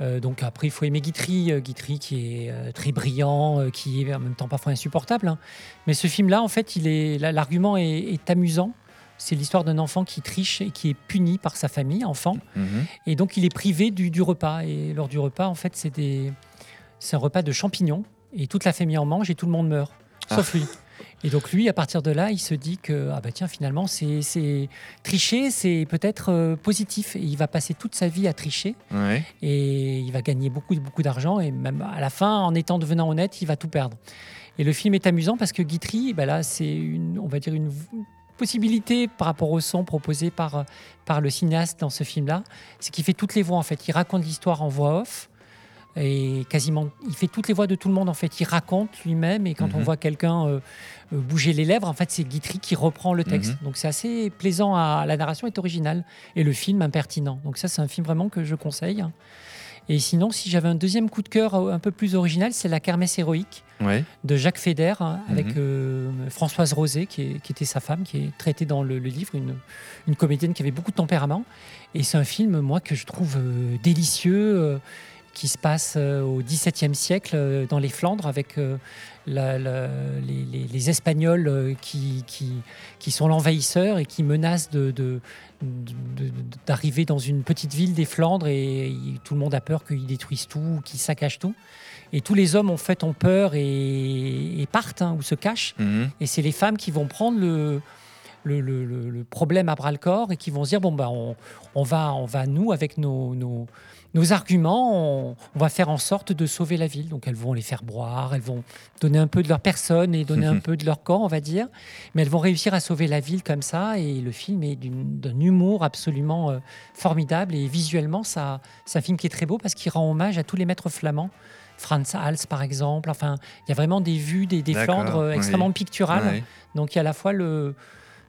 E: euh, donc après, il faut aimer Guitry, euh, Guitry qui est euh, très brillant, qui est en même temps parfois insupportable. hein. Mais ce film-là, en fait, il est l'argument est, est amusant. C'est l'histoire d'un enfant qui triche et qui est puni par sa famille, enfant,
G: Mhm.
E: et donc il est privé du, du repas. Et lors du repas, en fait, c'est des, c'est un repas de champignons et toute la famille en mange et tout le monde meurt, sauf lui. Et donc lui, à partir de là, il se dit que ah bah tiens finalement c'est tricher, c'est peut-être euh, positif. Et il va passer toute sa vie à tricher
G: Ouais.
E: et il va gagner beaucoup beaucoup d'argent et même à la fin, en étant devenant honnête, il va tout perdre. Et le film est amusant parce que Guitry, bah là c'est une, on va dire une possibilité par rapport au son proposé par par le cinéaste dans ce film-là, c'est qu'il fait toutes les voix en fait. Il raconte l'histoire en voix off et quasiment il fait toutes les voix de tout le monde en fait. Il raconte lui-même et quand on
G: Mhm.
E: voit quelqu'un euh, euh, bouger les lèvres, en fait c'est Guitry qui reprend le texte.
G: Mhm.
E: Donc c'est assez plaisant. À, la narration est originale et le film impertinent. Donc ça c'est un film vraiment que je conseille. Et sinon, si j'avais un deuxième coup de cœur euh, un peu plus original, c'est La Kermesse héroïque
G: Ouais.
E: de Jacques Feder hein, avec
G: Mhm.
E: euh, Françoise Rosé, qui, est- qui était sa femme, qui est traitée dans le, le livre, une, une comédienne qui avait beaucoup de tempérament. Et c'est un film, moi, que je trouve euh, délicieux, qui se passe euh, au XVIIe siècle euh, dans les Flandres avec euh, la- la- les, les- les Espagnols qui, qui, qui sont l'envahisseur et qui menacent de, de- de- de- d'arriver dans une petite ville des Flandres et tout le monde a peur qu'ils détruisent tout, qu'ils saccagent tout. Et tous les hommes en fait ont peur et, et partent hein, ou se cachent.
G: Mhm.
E: Et c'est les femmes qui vont prendre le, le, le- le- le problème à bras le corps et qui vont se dire bon bah on, on va on va nous avec nos, nos, nos arguments on, on va faire en sorte de sauver la ville. Donc elles vont les faire boire, elles vont donner un peu de leur personne et donner un peu de leur corps on va dire, mais elles vont réussir à sauver la ville comme ça. Et le film est d'un humour absolument euh, formidable et visuellement ça c'est un film qui est très beau parce qu'il rend hommage à tous les maîtres flamands. Franz Hals, par exemple. Enfin, il y a vraiment des vues des, Flandres euh,
G: oui.
E: extrêmement picturales. Donc, il y a à la fois le.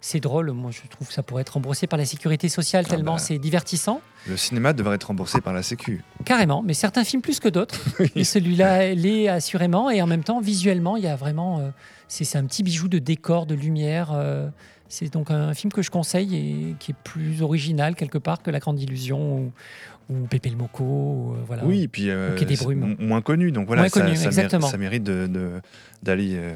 E: C'est drôle, moi je trouve que ça pourrait être remboursé par la sécurité sociale
G: Ah
E: tellement
G: bah.
E: c'est divertissant.
G: Le cinéma devrait être remboursé par la Sécu.
E: Carrément, mais certains films plus que d'autres. Et celui-là l'est assurément. Et en même temps, visuellement, il y a vraiment. euh, c'est un petit bijou de décor, de lumière. euh, c'est donc un film que je conseille et qui est plus original quelque part que La Grande Illusion ou, ou Pépé le Moco, euh, voilà.
G: Oui, puis euh,
E: des Brumes.
G: m- moins connu, donc voilà,
E: Moins
G: ça,
E: connu,
G: ça, méri-
E: exactement.
G: ça mérite de- de- d'aller. euh,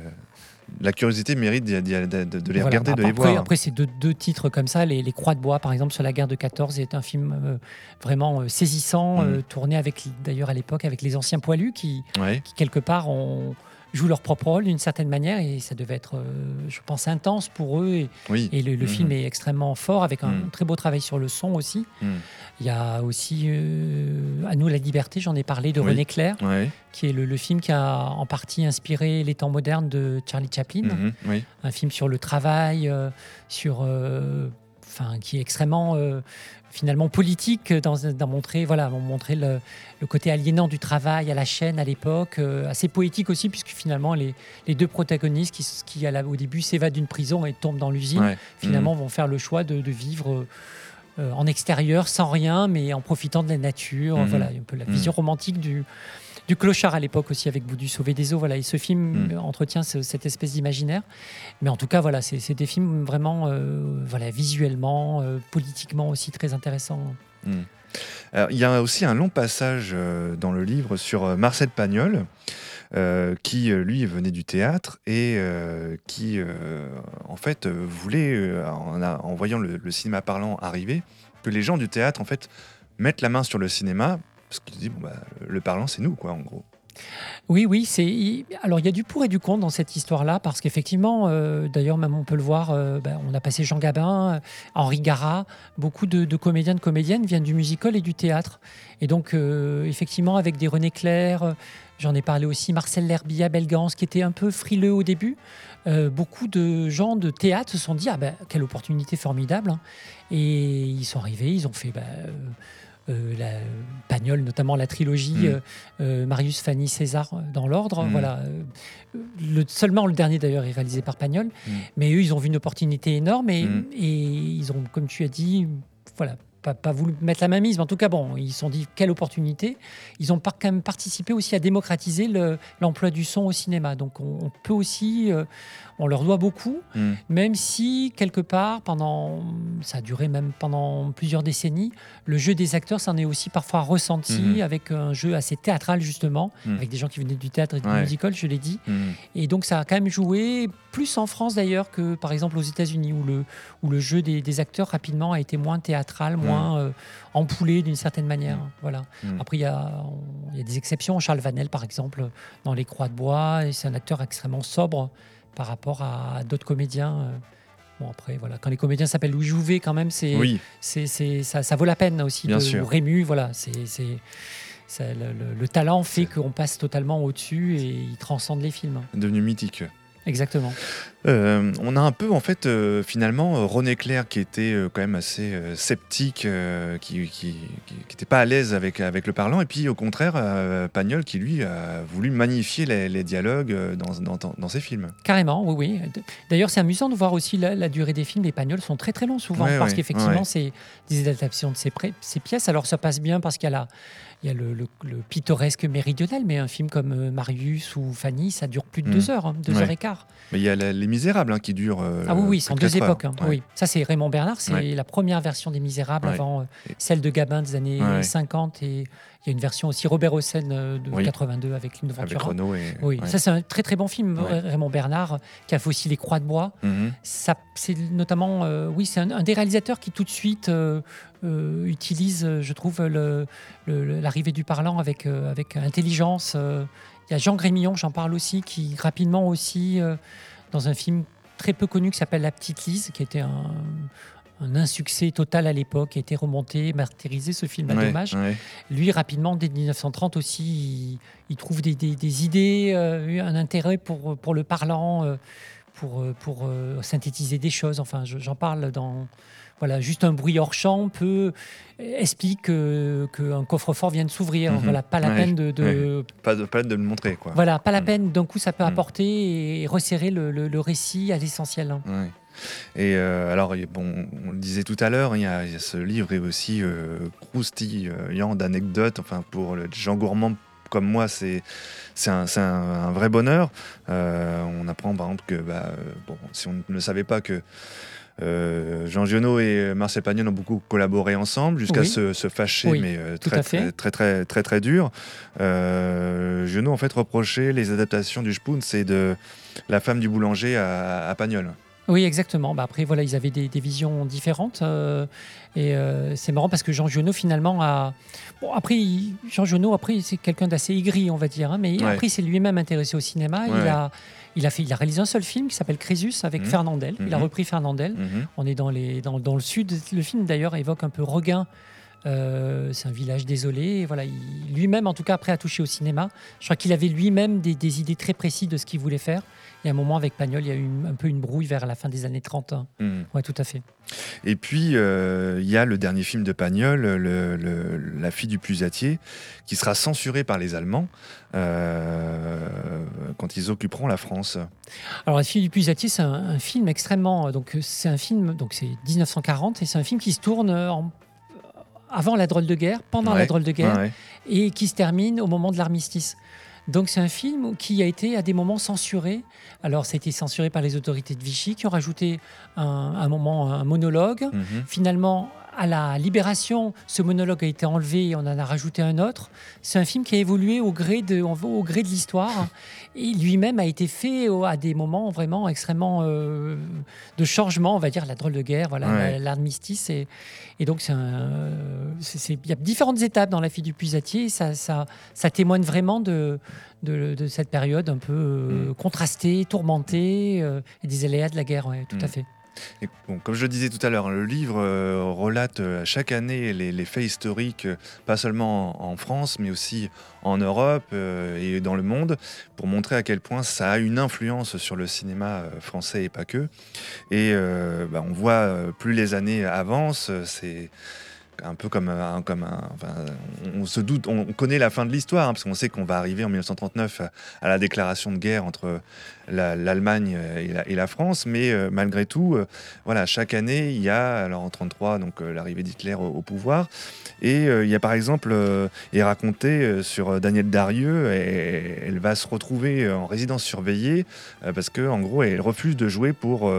G: la curiosité mérite de, de- de les
E: Voilà.
G: regarder, de les
E: après,
G: voir.
E: Après, c'est deux, deux titres comme ça. Les, les Croix de bois, par exemple, sur la guerre de 14, est un film euh, vraiment euh, saisissant,
G: Mm.
E: euh, tourné avec, d'ailleurs à l'époque avec les anciens poilus qui,
G: Ouais.
E: qui quelque part, ont, jouent leur propre rôle d'une certaine manière. Et ça devait être, euh, je pense, intense pour eux. Et,
G: Oui.
E: et le, le
G: Mhm.
E: film est extrêmement fort, avec un
G: Mm.
E: très beau travail sur le son aussi.
G: Mm.
E: Il y a aussi euh, À nous la liberté, j'en ai parlé, de
G: Oui.
E: René Clair, qui est le, le film qui a en partie inspiré Les temps modernes de Charlie Chaplin
G: Mhm. Oui.
E: un film sur le travail, euh, sur, enfin, qui est extrêmement finalement politique dans, dans montrer, voilà, montrer le, le côté aliénant du travail à la chaîne à l'époque, euh, assez poétique aussi puisque finalement les, les deux protagonistes qui, s- qui à la- au début s'évadent d'une prison et tombent dans l'usine,
G: Ouais.
E: finalement vont faire le choix de, de vivre. euh, en extérieur, sans rien, mais en profitant de la nature.
G: Mhm.
E: Voilà, un peu la
G: Mhm.
E: vision romantique du, du clochard à l'époque aussi avec Boudu Sauvé des eaux. Voilà, et ce film
G: Mm.
E: euh, entretient ce- cette espèce d'imaginaire. Mais en tout cas, voilà, c'est des films vraiment, euh, voilà, visuellement, euh, politiquement aussi très intéressants.
G: Mm. Alors, il y a aussi un long passage euh, dans le livre sur Marcel Pagnol, euh, qui lui venait du théâtre et euh, qui euh, en fait voulait, en voyant le, le cinéma parlant arriver, que les gens du théâtre en fait mettent la main sur le cinéma parce disent bon, bah, le parlant c'est nous quoi en gros.
E: Oui, oui, Alors, il y a du pour et du contre dans cette histoire-là, parce qu'effectivement, euh, d'ailleurs, même on peut le voir, euh, ben, on a passé Jean Gabin, euh, Henri Gara, beaucoup de, comédiens, de comédiennes viennent du musical et du théâtre. Et donc, effectivement, avec des René Clair, j'en ai parlé aussi, Marcel L'Herbilla, Belgans, qui était un peu frileux au début, beaucoup de gens de théâtre se sont dit Ah ben, quelle opportunité formidable hein. Et ils sont arrivés, ils ont fait. ben, la Pagnol, notamment la trilogie
G: Mm.
E: euh, euh, Marius, Fanny, César euh, dans l'ordre.
G: Mm.
E: Voilà. Euh, Le, seulement le dernier d'ailleurs est réalisé par Pagnol,
G: Mm.
E: mais eux ils ont vu une opportunité énorme et, et ils ont, comme tu as dit, voilà. Pas, pas voulu mettre la main mise, mais en tout cas, bon, ils se sont dit quelle opportunité. Ils ont par- quand même participé aussi à démocratiser le- l'emploi du son au cinéma. Donc, on, on peut aussi, euh, on leur doit beaucoup,
G: Mm.
E: même si quelque part, pendant, ça a duré même pendant plusieurs décennies, le jeu des acteurs s'en est aussi parfois ressenti
G: Mhm.
E: avec un jeu assez théâtral justement,
G: Mhm.
E: avec des gens qui venaient du théâtre et du
G: Ouais.
E: musical, je l'ai dit.
G: Mm.
E: Et donc ça a quand même joué plus en France d'ailleurs que par exemple aux États-Unis où le, où le jeu des, des acteurs rapidement a été moins théâtral, moins euh, empoulé d'une certaine manière. Voilà.
G: Mm.
E: Après il y, a, on- y a des exceptions. Charles Vanel par exemple dans Les Croix de Bois, c'est un acteur extrêmement sobre par rapport à d'autres comédiens. euh. Bon après voilà, quand les comédiens s'appellent Louis Jouvet quand même c'est
G: Oui,
E: c'est, c'est- ça, ça vaut la peine aussi.
G: Bien
E: de,
G: sûr.
E: Rému, voilà, c'est, c'est, ça- le, le- le talent fait qu'on passe totalement au-dessus et il transcende les films.
G: devenu mythique.
E: Exactement.
G: Euh, on a un peu en fait euh, finalement euh, René Clair qui était euh, quand même assez sceptique, qui qui n'était pas à l'aise avec, avec le parlant, et puis au contraire Pagnol qui lui a voulu magnifier les, les dialogues dans, dans, dans ses films.
E: Carrément, oui, oui. D'ailleurs, c'est amusant de voir aussi la, la durée des films. Les pagnols sont très très longs souvent
G: Ouais,
E: parce
G: ouais,
E: qu'effectivement,
G: ouais.
E: c'est des adaptations de ces pièces. Alors, ça passe bien parce qu'il y a, la, il y a le, le- le pittoresque méridional, mais un film comme Marius ou Fanny, ça dure plus de
G: Mm.
E: deux heures, hein, deux heures et quart.
G: Mais il y a la- Les Misérables hein, qui durent. euh,
E: Ah oui, oui, c'est en
G: de
E: deux époques. hein,
G: Ouais.
E: Oui, ça c'est Raymond Bernard, c'est
G: Ouais.
E: la première version des Misérables
G: Ouais.
E: avant euh, celle de Gabin des années
G: Ouais.
E: 50 et il y a une version aussi Robert Hossein euh, de
G: Oui.
E: 82 avec
G: Avec
E: Ventura.
G: Renault et.
E: Oui, ça c'est un très très bon film. Raymond Bernard, qui a fait aussi Les Croix de Bois.
G: Mhm.
E: Ça, c'est notamment, oui, c'est un, un des réalisateurs qui tout de suite utilise, je trouve, l'arrivée du parlant avec, avec intelligence. Il y a Jean Grémillon, j'en parle aussi, qui rapidement aussi, euh, dans un film très peu connu qui s'appelle La Petite Lise, qui était un, un insuccès total à l'époque, qui a été remonté, martyrisé, ce film à
G: Ouais,
E: dommage.
G: ouais.
E: Lui, rapidement, dès 1930 aussi, il, il trouve des, des- des idées, euh, un intérêt pour, pour le parlant, euh, pour, euh, pour euh, synthétiser des choses. Enfin, je- j'en parle dans. Voilà, juste un bruit hors champ peut explique que- qu'un coffre-fort vient de s'ouvrir.
G: Mhm.
E: Voilà, pas la
G: Ouais,
E: peine de, de-
G: Pas de, pas de le montrer quoi.
E: voilà, pas la
G: Mm.
E: peine. D'un coup, ça peut
G: Mm.
E: apporter et resserrer le, le- le récit à l'essentiel. hein.
G: Ouais. Et euh, alors, bon, on le disait tout à l'heure, il y, a il y a ce livre est aussi euh, croustillant d'anecdotes. Enfin, pour le Jean Gourmand comme moi, c'est c'est un, c'est un- un vrai bonheur. Euh, on apprend par exemple que, bah, bon, si on ne savait pas, que euh, Jean Giono et Marcel Pagnol ont beaucoup collaboré ensemble jusqu'à
E: Oui.
G: se, se fâcher,
E: Oui,
G: mais euh, très, très, très, très, très, très dur. Euh, Giono, en fait, reprochait les adaptations du Spoon, c'est de la femme du boulanger à, à Pagnol.
E: Oui, exactement. Bah, après, voilà, ils avaient des, des visions différentes. euh, et euh, c'est marrant parce que Jean Giono, finalement, a. Bon, après, il- Jean Giono, après, c'est quelqu'un d'assez aigri, on va dire. hein, mais
G: Ouais.
E: après, il s'est lui-même intéressé au cinéma.
G: Ouais,
E: il, a, il, a fait, il a réalisé un seul film qui s'appelle Crésus avec
G: Mhm.
E: Fernandel. Il a
G: Mhm.
E: repris Fernandel.
G: Mhm.
E: On est dans, les, dans, dans le sud. Le film, d'ailleurs, évoque un peu Regain. Euh, c'est un village désolé. Et voilà, il- lui-même, en tout cas, après, a touché au cinéma. Je crois qu'il avait lui-même des, des idées très précises de ce qu'il voulait faire. Et à un moment, avec Pagnol, il y a eu une- un peu une brouille vers la fin des années 30. hein.
G: Mhm.
E: Ouais, tout à fait.
G: Et puis, euh, il y a le dernier film de Pagnol, le- le- La fille du pusatier, qui sera censuré par les Allemands euh, quand ils occuperont la France.
E: Alors, La fille du pusatier, c'est un, un film extrêmement. Donc, c'est un film, donc c'est 1940, et c'est un film qui se tourne en- avant la drôle de guerre, pendant la drôle de guerre,
G: ouais,
E: et qui se termine au moment de l'armistice. Donc, c'est un film qui a été à des moments censuré. Alors, ça a été censuré par les autorités de Vichy, qui ont rajouté un, un moment, un monologue.
G: Mhm.
E: Finalement, à la libération, ce monologue a été enlevé et on en a rajouté un autre. C'est un film qui a évolué au gré de, au gré de l'histoire. Et lui-même a été fait à des moments vraiment extrêmement euh, de changement, on va dire, la drôle de guerre, voilà,
G: Ouais.
E: la- l'armistice. Et, et donc, il y a différentes étapes dans la fille du pusatier. et Ça, ça, ça témoigne vraiment de, de, de cette période un peu euh, contrastée, tourmentée, euh, et des aléas de la guerre, ouais, tout à
G: Mm.
E: fait.
G: Comme je le disais tout à l'heure, le livre euh, relate euh, chaque année les, faits historiques, euh, pas seulement en, France, mais aussi en Europe euh, et dans le monde, pour montrer à quel point ça a une influence sur le cinéma français et pas que. Et bah, on voit, plus les années avancent, c'est un peu comme un, on, se doute, on connaît la fin de l'histoire, hein, parce qu'on sait qu'on va arriver en 1939 à, la déclaration de guerre entre la- l'Allemagne et la, France, mais euh, malgré tout, euh, voilà, chaque année, il y a, alors en 33, donc euh, l'arrivée d'Hitler au, pouvoir, et il y a par exemple, est raconté sur Daniel Darieux, elle va se retrouver en résidence surveillée parce que en gros, elle refuse de jouer pour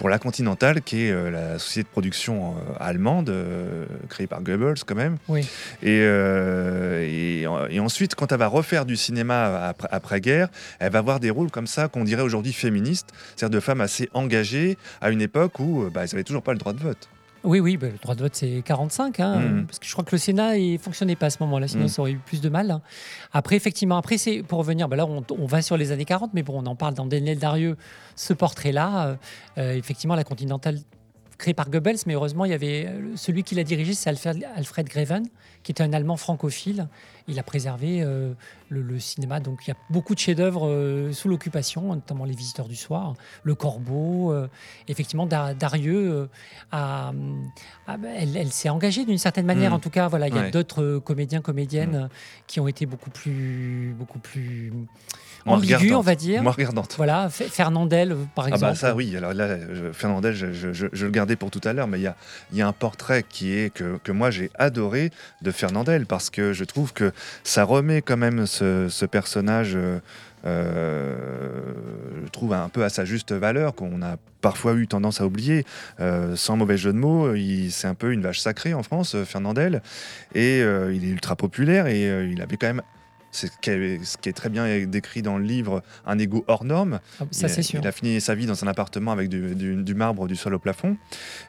G: pour la Continental, qui est euh, la société de production euh, allemande, euh, créée par Goebbels quand même.
E: Oui.
G: Et, et, et ensuite, quand elle va refaire du cinéma après, après-guerre, elle va avoir des rôles comme ça qu'on dirait aujourd'hui féministes, c'est-à-dire de femmes assez engagées à une époque où bah, elles n'avaient toujours pas le droit de vote.
E: Oui, oui, bah, le droit de vote, c'est 45. hein,
G: Mhm.
E: Parce que je crois que le Sénat ne fonctionnait pas à ce moment-là, sinon
G: Mhm.
E: ça aurait eu plus de mal. hein. Après, effectivement, après, c'est pour revenir, bah là, on, on va sur les années 40, mais bon, on en parle dans Daniel Darieux, ce portrait-là. euh, euh, effectivement, la Continentale créée par Goebbels, mais heureusement, il y avait euh, celui qui l'a dirigé, c'est Alfred, Alfred Greven, qui était un Allemand francophile. Il a préservé euh, le, le cinéma. Donc, il y a beaucoup de chefs-d'œuvre euh, sous l'occupation, notamment Les Visiteurs du Soir, Le Corbeau. euh, effectivement, Da- Darieux a, elle, elle s'est engagée d'une certaine manière.
G: Mm.
E: En tout cas, voilà, il y a
G: Ouais.
E: d'autres comédiens, comédiennes
G: Mm.
E: euh, qui ont été beaucoup plus, beaucoup plus
G: Regardante.
E: on va dire.
G: Moins regardante.
E: Voilà, Fe- Fernandel, euh, par
G: Ah
E: exemple.
G: bah ça oui, alors là, Fernandel, je, je- je- je le gardais pour tout à l'heure, mais il y a, il y a un portrait qui est que, que moi j'ai adoré de Fernandel, parce que je trouve que ça remet quand même ce, ce personnage, euh, euh, je trouve un peu à sa juste valeur, qu'on a parfois eu tendance à oublier, Euh, sans mauvais jeu de mots, c'est un peu une vache sacrée en France, Fernandel, et euh, il est ultra populaire, et il avait quand même... C'est ce qui est- ce qui est très bien décrit dans le livre, un ego hors norme.
E: Ah, ça,
G: Il a-
E: c'est sûr.
G: Il a fini sa vie dans un appartement avec du, du- du marbre du sol au plafond.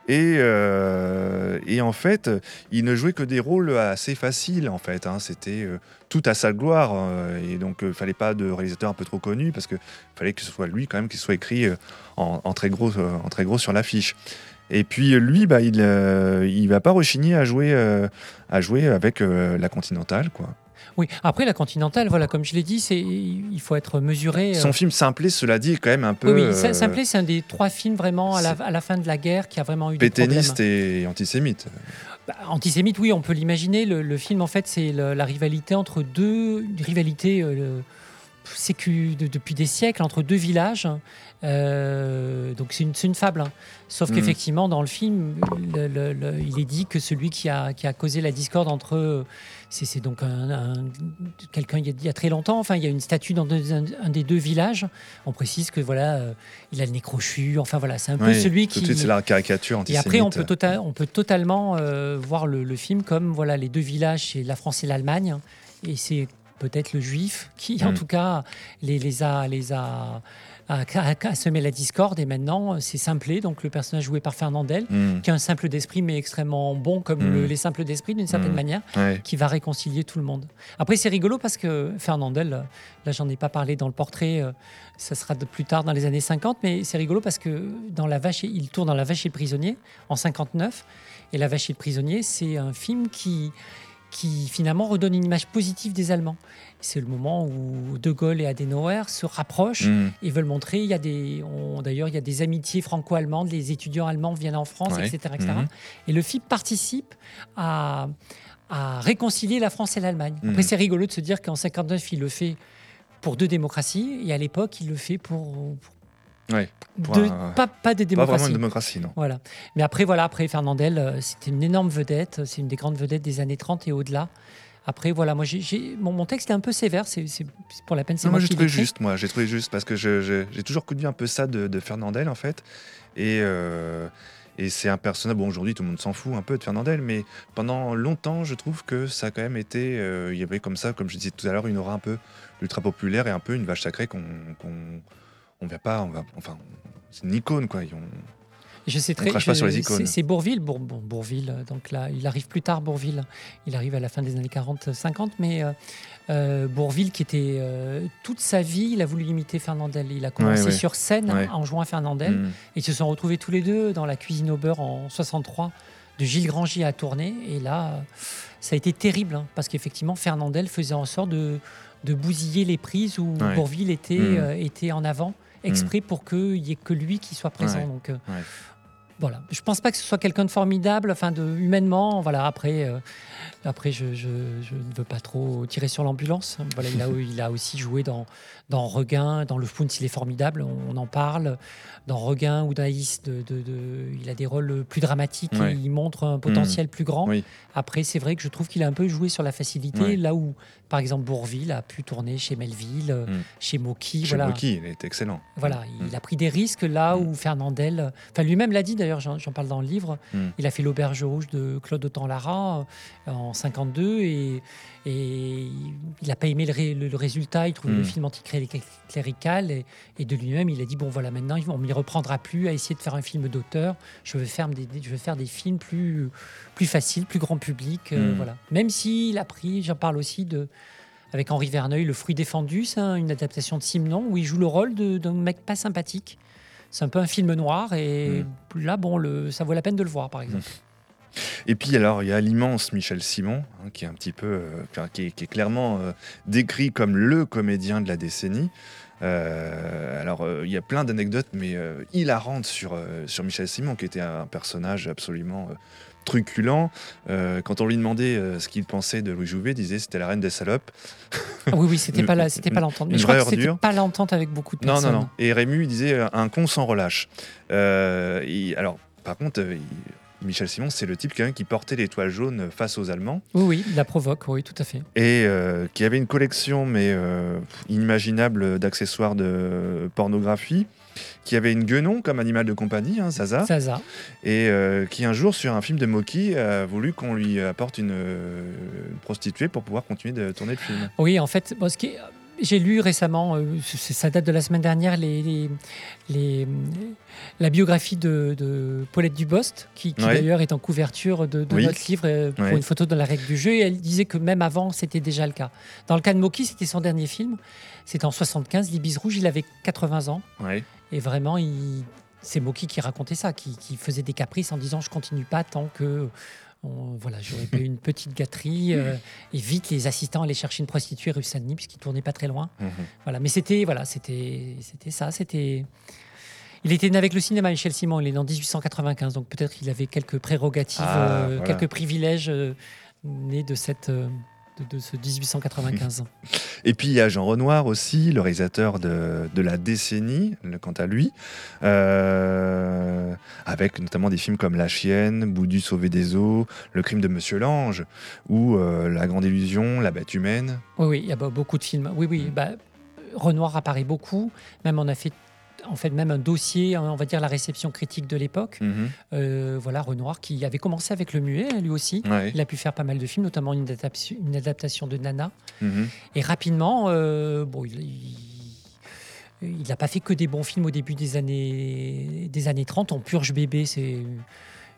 G: Et, euh, et en fait, il ne jouait que des rôles assez faciles. En fait, hein. c'était euh, tout à sa gloire. euh, et donc, il fallait pas de réalisateur un peu trop connu parce que fallait que ce soit lui quand même qui soit écrit euh, en, en très gros, euh, en très gros sur l'affiche. Et puis lui, bah, il, euh, il va pas rechigner à jouer, euh, à jouer avec euh, la Continentale, quoi.
E: Oui, après, la Continentale, voilà, comme je l'ai dit, c'est, il faut être mesuré. euh,
G: Son film Simplet, cela dit, est quand même un peu.
E: oui, oui,
G: euh,
E: Simplet, c'est un des trois films vraiment à la, à la fin de la guerre qui a vraiment eu des
G: pétainiste et antisémite.
E: Bah, antisémite, oui, on peut l'imaginer. Le, le film, en fait, c'est la rivalité entre deux. Une rivalité. euh, sécu de- depuis des siècles entre deux villages. Euh, donc c'est une, fable. hein. Sauf
G: Mhm.
E: qu'effectivement, dans le film, le- le- le- il est dit que celui qui a, qui a causé la discorde entre c'est donc un, un- quelqu'un il, y a- il y a très longtemps. Enfin, il y a une statue dans deux- un, un des deux villages. On précise que voilà, euh, il a le nez crochu. Enfin voilà, c'est un peu celui
G: tout
E: qui.
G: de suite, c'est la caricature
E: Et
G: antisémite.
E: après, on peut, tota- on peut totalement euh, voir le, le film comme voilà les deux villages, c'est la France et l'Allemagne, et c'est peut-être le juif qui, en
G: Mm.
E: tout cas, les, les a, les a, a semé la discorde. Et maintenant, euh, c'est Simplé, donc le personnage joué par Fernandel,
G: Mm.
E: qui est un simple d'esprit, mais extrêmement bon, comme
G: Mm.
E: le- les simples d'esprit, d'une certaine
G: Mm.
E: manière,
G: Ouais.
E: qui va réconcilier tout le monde. Après, c'est rigolo parce que Fernandel, euh, là, j'en ai pas parlé dans le portrait, euh, ça sera de plus tard dans les années 50, mais c'est rigolo parce que dans La Vache, et- il tourne dans La Vache et le prisonnier en 59. Et La Vache et le prisonnier, c'est un film qui, qui finalement redonne une image positive des Allemands. C'est le moment où De Gaulle et Adenauer se rapprochent
G: Mm.
E: et veulent montrer. Il y a des, d'ailleurs, il y a des amitiés franco-allemandes. Les étudiants allemands viennent en France,
G: Ouais.
E: etc., etc.
G: Mhm.
E: Et le film participe à, à réconcilier la France et l'Allemagne.
G: Mhm.
E: Après, c'est rigolo de se dire qu'en 59, il le fait pour deux démocraties, et à l'époque, il le fait pour, pour
G: Ouais. Un-
E: pas, pas des
G: Pas vraiment
E: démocraties.
G: une démocratie, non.
E: Voilà. Mais après, voilà, après Fernandel, euh, c'était une énorme vedette. C'est une des grandes vedettes des années 30 et au-delà. Après, voilà, moi, j'ai, mon, mon texte est un peu sévère. C'est, pour la peine, c'est moi,
G: moi, j'ai trouvé juste, moi, j'ai trouvé juste parce que j'ai toujours connu un peu ça de, de Fernandel en fait, et euh, et c'est un personnage. Bon, aujourd'hui, tout le monde s'en fout un peu de Fernandel, mais pendant longtemps, je trouve que ça a quand même été, euh, il y avait comme ça, comme je disais tout à l'heure, une aura un peu ultra populaire et un peu une vache sacrée qu'on qu'on on vient pas, on va, enfin, c'est une icône quoi. Ont-
E: Je sais
G: On
E: très.
G: crache pas
E: je-
G: sur les icônes.
E: C'est, Bourville, Bour- bon, Bourville. euh, Donc là, il arrive plus tard, Bourville. Il arrive à la fin des années 40-50, mais euh, euh, Bourville, qui était euh, toute sa vie, il a voulu imiter Fernandel. Il a commencé
G: Ouais, ouais.
E: sur scène
G: Ouais.
E: en jouant à Fernandel.
G: Mm.
E: Et ils se sont retrouvés tous les deux dans la cuisine au beurre en 63 de Gilles Grangier à tourner. Et là, ça a été terrible, hein, parce qu'effectivement, Fernandel faisait en sorte de, de bousiller les prises où. Bourville était,
G: Mm.
E: euh, était en avant, exprès pour qu'il n'y ait que lui qui soit présent.
G: Ouais.
E: Donc, euh,
G: Ouais.
E: Voilà. Je pense pas que ce soit quelqu'un de formidable, enfin, de, humainement. Voilà, après, euh, après je, je- je ne veux pas trop tirer sur l'ambulance. Voilà, il, a, il a aussi joué dans, dans Regain, dans Le Fount, il est formidable, on, on en parle. Dans Regain ou Daïs, de, de- de- il a des rôles plus dramatiques
G: Ouais.
E: et il montre un potentiel plus grand.
G: Oui.
E: Après, c'est vrai que je trouve qu'il a un peu joué sur la facilité,
G: Ouais.
E: là où, par exemple, Bourville a pu tourner chez Melville, euh,
G: Mm.
E: chez Moki.
G: Chez
E: voilà.
G: Moki, il était excellent.
E: Voilà, il a pris des risques là où Fernandel, enfin lui-même l'a dit d'ailleurs, j'en j'en parle dans le livre,
G: Mm.
E: il a fait l'auberge rouge de Claude Autant-Lara euh, en 52 et, et il n'a pas aimé le, ré- le- le résultat, il trouvait
G: Mm.
E: le film anticlérical et, et de lui-même il a dit bon voilà maintenant on m'y reprendra plus à essayer de faire un film d'auteur, je veux faire des, des- je veux faire des films plus, plus faciles, plus grand public, euh,
G: Mm.
E: voilà. Même s'il a pris, j'en parle aussi de avec Henri Verneuil, Le fruit défendu, c'est un- une adaptation de Simon où il joue le rôle d'un mec pas sympathique. C'est un peu un film noir et là, bon, le, ça vaut la peine de le voir, par exemple.
G: Et puis alors, il y a l'immense Michel Simon, hein, qui est un petit peu, euh, qui, est, qui est clairement euh, décrit comme le comédien de la décennie. Euh, alors, il y a plein d'anecdotes, mais hilarantes sur, sur Michel Simon, qui était un personnage absolument truculent. Euh, quand on lui demandait euh, ce qu'il pensait de Louis Jouvet, il disait c'était la reine des salopes.
E: Ah oui, oui, c'était pas, c'était pas l'entente. Mais je crois que c'était pas l'entente avec beaucoup de
G: Non,
E: personnes.
G: non, non. Et Rému, il disait euh, un con sans relâche. Euh, il- alors, par contre, il- Michel Simon, c'est le type quand même qui portait l'étoile jaune face aux Allemands.
E: Oui, oui, il la provoque, oui, tout à fait.
G: et euh, qui avait une collection mais euh, inimaginable d'accessoires de pornographie, qui avait une guenon comme animal de compagnie, hein, Zaza,
E: Zaza.
G: et euh, qui un jour sur un film de Moki a voulu qu'on lui apporte une, euh, une prostituée pour pouvoir continuer de tourner le film.
E: Oui, en fait, bon, ce qui j'ai lu récemment, euh, ça date de la semaine dernière, les, les- les- la biographie de, de Paulette Dubost, qui, qui
G: Ouais.
E: d'ailleurs est en couverture de, de
G: Oui.
E: notre livre pour
G: Ouais.
E: une photo de la règle du jeu. Et elle disait que même avant, c'était déjà le cas. Dans le cas de Moki, c'était son dernier film. C'était en 75, L'Ibis Rouge, il avait 80 ans.
G: Ouais.
E: Et vraiment, il... c'est Moki qui racontait ça, qui, qui faisait des caprices en disant je continue pas tant que on- voilà, j'aurais pas eu une petite gâterie. euh, et vite, les assistants allaient chercher une prostituée rue Saint-Denis puisqu'il tournait pas très loin.
G: Mhm.
E: Voilà, mais c'était voilà, c'était c'était ça, c'était. Il était né avec le cinéma, Michel Simon. Il est né en 1895, donc peut-être qu'il avait quelques prérogatives,
G: Ah,
E: euh,
G: voilà.
E: quelques privilèges euh, nés de cette de, de ce 1895.
G: Et puis il y a Jean Renoir aussi, le réalisateur de, de la décennie, quant à lui, euh, avec notamment des films comme La Chienne, Boudu sauvé des eaux, Le crime de Monsieur Lange, ou euh, La Grande Illusion, La Bête humaine.
E: Oui, oui, il y a be- beaucoup de films. Oui, oui, bah, Renoir apparaît beaucoup. Même on a fait en fait même un dossier, on va dire la réception critique de l'époque.
G: Mhm.
E: Euh, voilà, Renoir qui avait commencé avec le muet, hein, lui aussi.
G: Ouais.
E: Il a pu faire pas mal de films, notamment une adaptation, une adaptation de Nana.
G: Mhm.
E: Et rapidement, euh, bon, il- il il n'a pas fait que des bons films au début des années, des années 30. En Purge bébé, c'est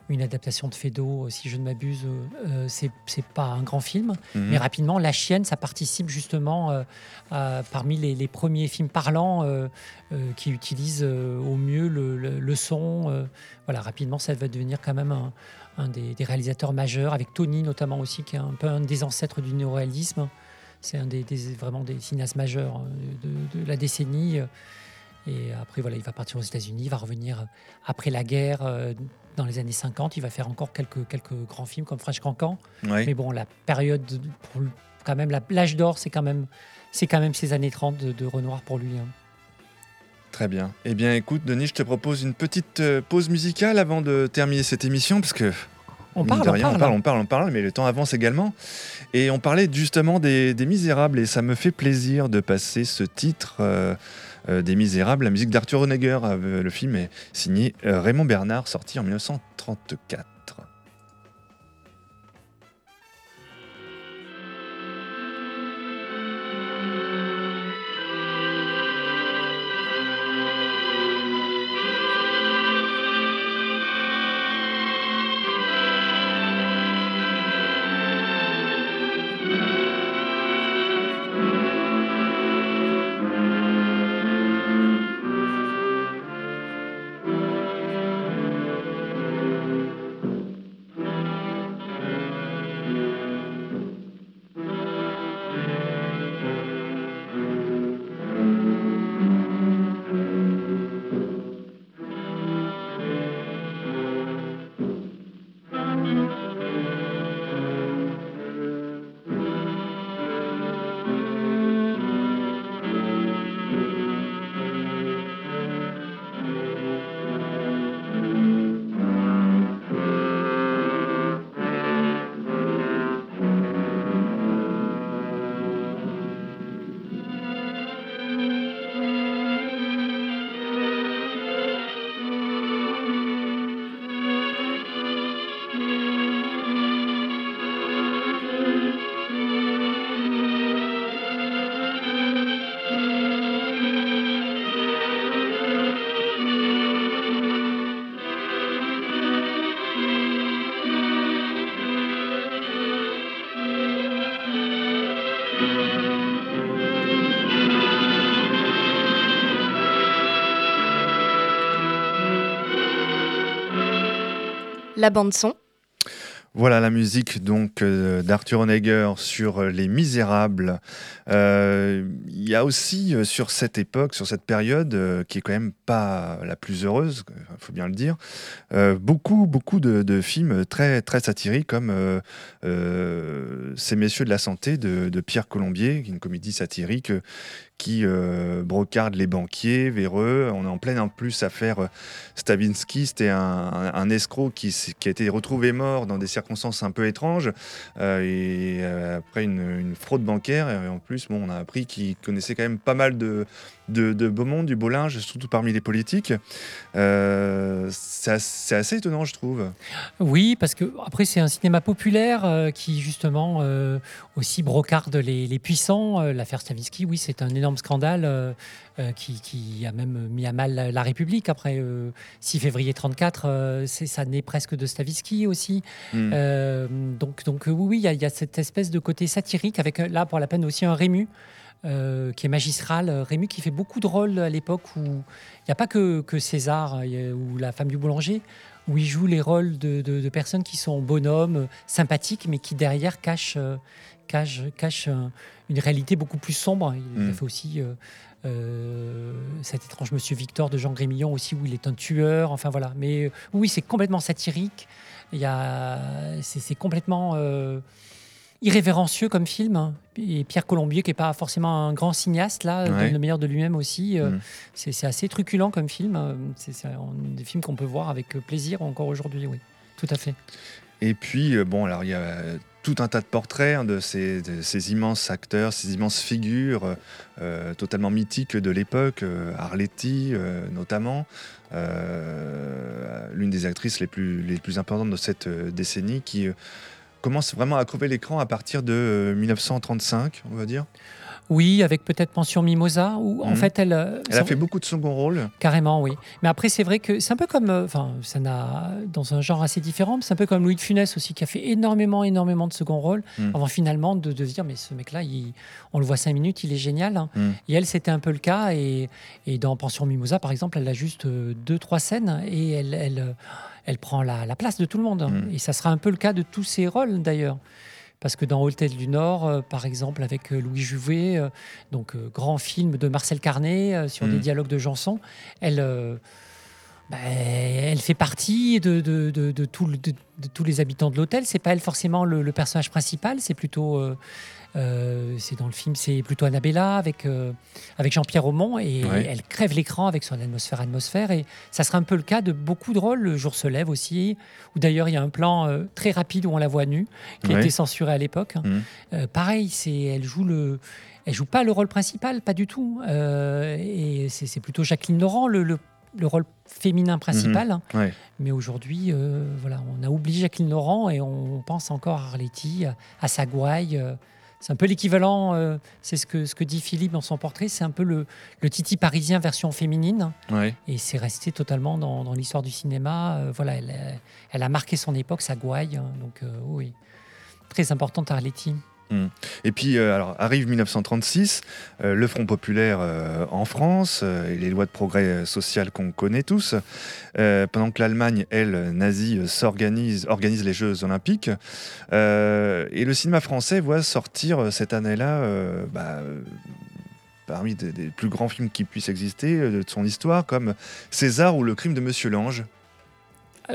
E: une adaptation de Fedo, si je ne m'abuse. Euh, c'est c'est pas un grand film.
G: Mhm.
E: Mais rapidement, La Chienne, ça participe justement euh, à- parmi les, les premiers films parlants euh, euh, qui utilisent euh, au mieux le, le- le son. euh. voilà, rapidement, ça va devenir quand même un, un des, des réalisateurs majeurs, avec Tony notamment aussi, qui est un peu un des ancêtres du néoréalisme. C'est un des, des- vraiment des cinéastes majeurs euh, de, de la décennie. Et après, voilà, il va partir aux États-Unis, il va revenir après la guerre, euh, dans les années 50. Il va faire encore quelques, quelques grands films comme French Cancan.
G: Ouais.
E: Mais bon, la période, pour quand même, l'âge d'or, c'est quand même, quand même ces années 30 de, de Renoir pour lui. hein.
G: Très bien. Eh bien, écoute, Denis, je te propose une petite euh, pause musicale avant de terminer cette émission, parce que
E: On parle, on parle.
G: on parle, on parle, on parle, mais le temps avance également. Et on parlait justement des, des Misérables, et ça me fait plaisir de passer ce titre euh, des Misérables, la musique d'Arthur Honegger. Euh, le film est signé euh, Raymond Bernard, sorti en 1934.
J: Bande son,
G: Voilà la musique donc euh, d'Arthur Honegger sur euh, Les Misérables. Euh, Il y a aussi sur cette époque, sur cette période, qui est quand même pas la plus heureuse, faut bien le dire, euh, beaucoup beaucoup de, films très très satiriques comme euh, euh, Ces Messieurs de la Santé de, Pierre Colombier, une comédie satirique qui brocarde les banquiers véreux. On est en pleine en plus affaire Stavinsky, c'était un, escroc qui, a été retrouvé mort dans des circonstances un peu étranges et après une, fraude bancaire. Et en plus, on a appris qu'il connaissait quand même pas mal de, de, du beau linge, surtout parmi les politiques. C'est as- c'est assez étonnant, je trouve.
E: Oui, parce que après c'est un cinéma populaire euh, qui justement euh, aussi brocarde les, les puissants. Euh, L'affaire Stavisky, oui, c'est un énorme scandale euh, euh, qui, qui a même mis à mal la, la République. Après euh, 6 février 34, euh, c'est ça naît presque de Stavisky aussi.
G: Mm.
E: Euh, donc, donc euh, oui, il y, y a cette espèce de côté satirique avec euh, là pour la peine aussi un Rému. Euh, qui est magistral, Euh, Rému qui fait beaucoup de rôles à l'époque où il n'y a pas que, que César euh, a- ou la femme du boulanger, où il joue les rôles de, de- de personnes qui sont bonhommes, sympathiques, mais qui derrière cachent, euh, cachent, cachent, une réalité beaucoup plus sombre. Il a
G: Mm.
E: fait aussi euh, cet étrange Monsieur Victor de Jean Grémillon aussi, où il est un tueur. Enfin voilà. Mais oui, c'est complètement satirique. Il y a, c'est complètement. Irrévérencieux comme film. Et Pierre Colombier, qui n'est pas forcément un grand cinéaste, là,
G: Ouais.
E: donne le meilleur de lui-même aussi. euh,
G: Mm.
E: C'est assez truculent comme film. C'est des films qu'on peut voir avec plaisir encore aujourd'hui, oui. Tout à fait.
G: Et puis, euh, bon, alors il y a tout un tas de portraits hein, de, ces, de ces immenses acteurs, ces immenses figures euh, totalement mythiques de l'époque, euh, Arletty euh, notamment, l'une des actrices les plus, les plus importantes de cette décennie qui commence vraiment à crever l'écran à partir de euh, 1935, on va dire.
E: Oui, avec peut-être Pension Mimosa, où en
G: Mhm.
E: fait, elle. euh,
G: Elle a fait beaucoup de second rôle.
E: Carrément, oui. Mais après, c'est vrai que c'est un peu comme. euh, Enfin, ça n'a. Dans un genre assez différent, c'est un peu comme Louis de Funès aussi, qui a fait énormément, énormément de second rôle,
G: Mm.
E: avant finalement de, de se dire mais ce mec-là, on le voit cinq minutes, il est génial. hein.
G: Mm.
E: Et elle, c'était un peu le cas. Et, et dans Pension Mimosa, par exemple, elle a juste euh, deux, trois scènes et elle. elle elle prend la, la place de tout le monde. Et ça sera un peu le cas de tous ses rôles d'ailleurs. Parce que dans Hôtel du Nord, euh, par exemple, avec euh, Louis Jouvet, euh, donc grand film de Marcel Carnet sur
G: Mm.
E: des dialogues de Janson, elle, bah, elle fait partie de, de- de- de tout le- de- de tous les habitants de l'hôtel. C'est pas elle forcément le, le personnage principal, c'est plutôt. euh, euh, c'est dans le film, c'est plutôt Annabella avec, euh, avec Jean-Pierre Aumont et
G: Ouais.
E: elle crève l'écran avec son atmosphère atmosphère et ça sera un peu le cas de beaucoup de rôles. Le jour se lève aussi, où d'ailleurs il y a un plan euh, très rapide où on la voit nue qui a été censuré à l'époque. Euh, pareil, c'est elle joue le elle joue pas le rôle principal, pas du tout. Et c'est plutôt Jacqueline Laurent le, le- le rôle féminin principal.
G: Ouais.
E: Mais aujourd'hui, euh, voilà, on a oublié Jacqueline Laurent et on pense encore à Arletty, à, euh, c'est un peu l'équivalent, euh, c'est ce que, ce que dit Philippe dans son portrait, c'est un peu le, le Titi parisien version féminine.
G: Ouais.
E: Et c'est resté totalement dans, dans l'histoire du cinéma. Euh, voilà, elle, a- elle a marqué son époque, Sagouaï. hein, donc euh, oui, très importante Arletty.
G: Et puis, euh, alors, arrive 1936, euh, le Front populaire euh, en France et les lois de progrès social qu'on connaît tous, pendant que l'Allemagne, elle, nazie, s'organise, organise les Jeux olympiques. Et le cinéma français voit sortir cette année-là, bah, parmi des, des plus grands films qui puissent exister de son histoire, comme César ou Le crime de Monsieur Lange.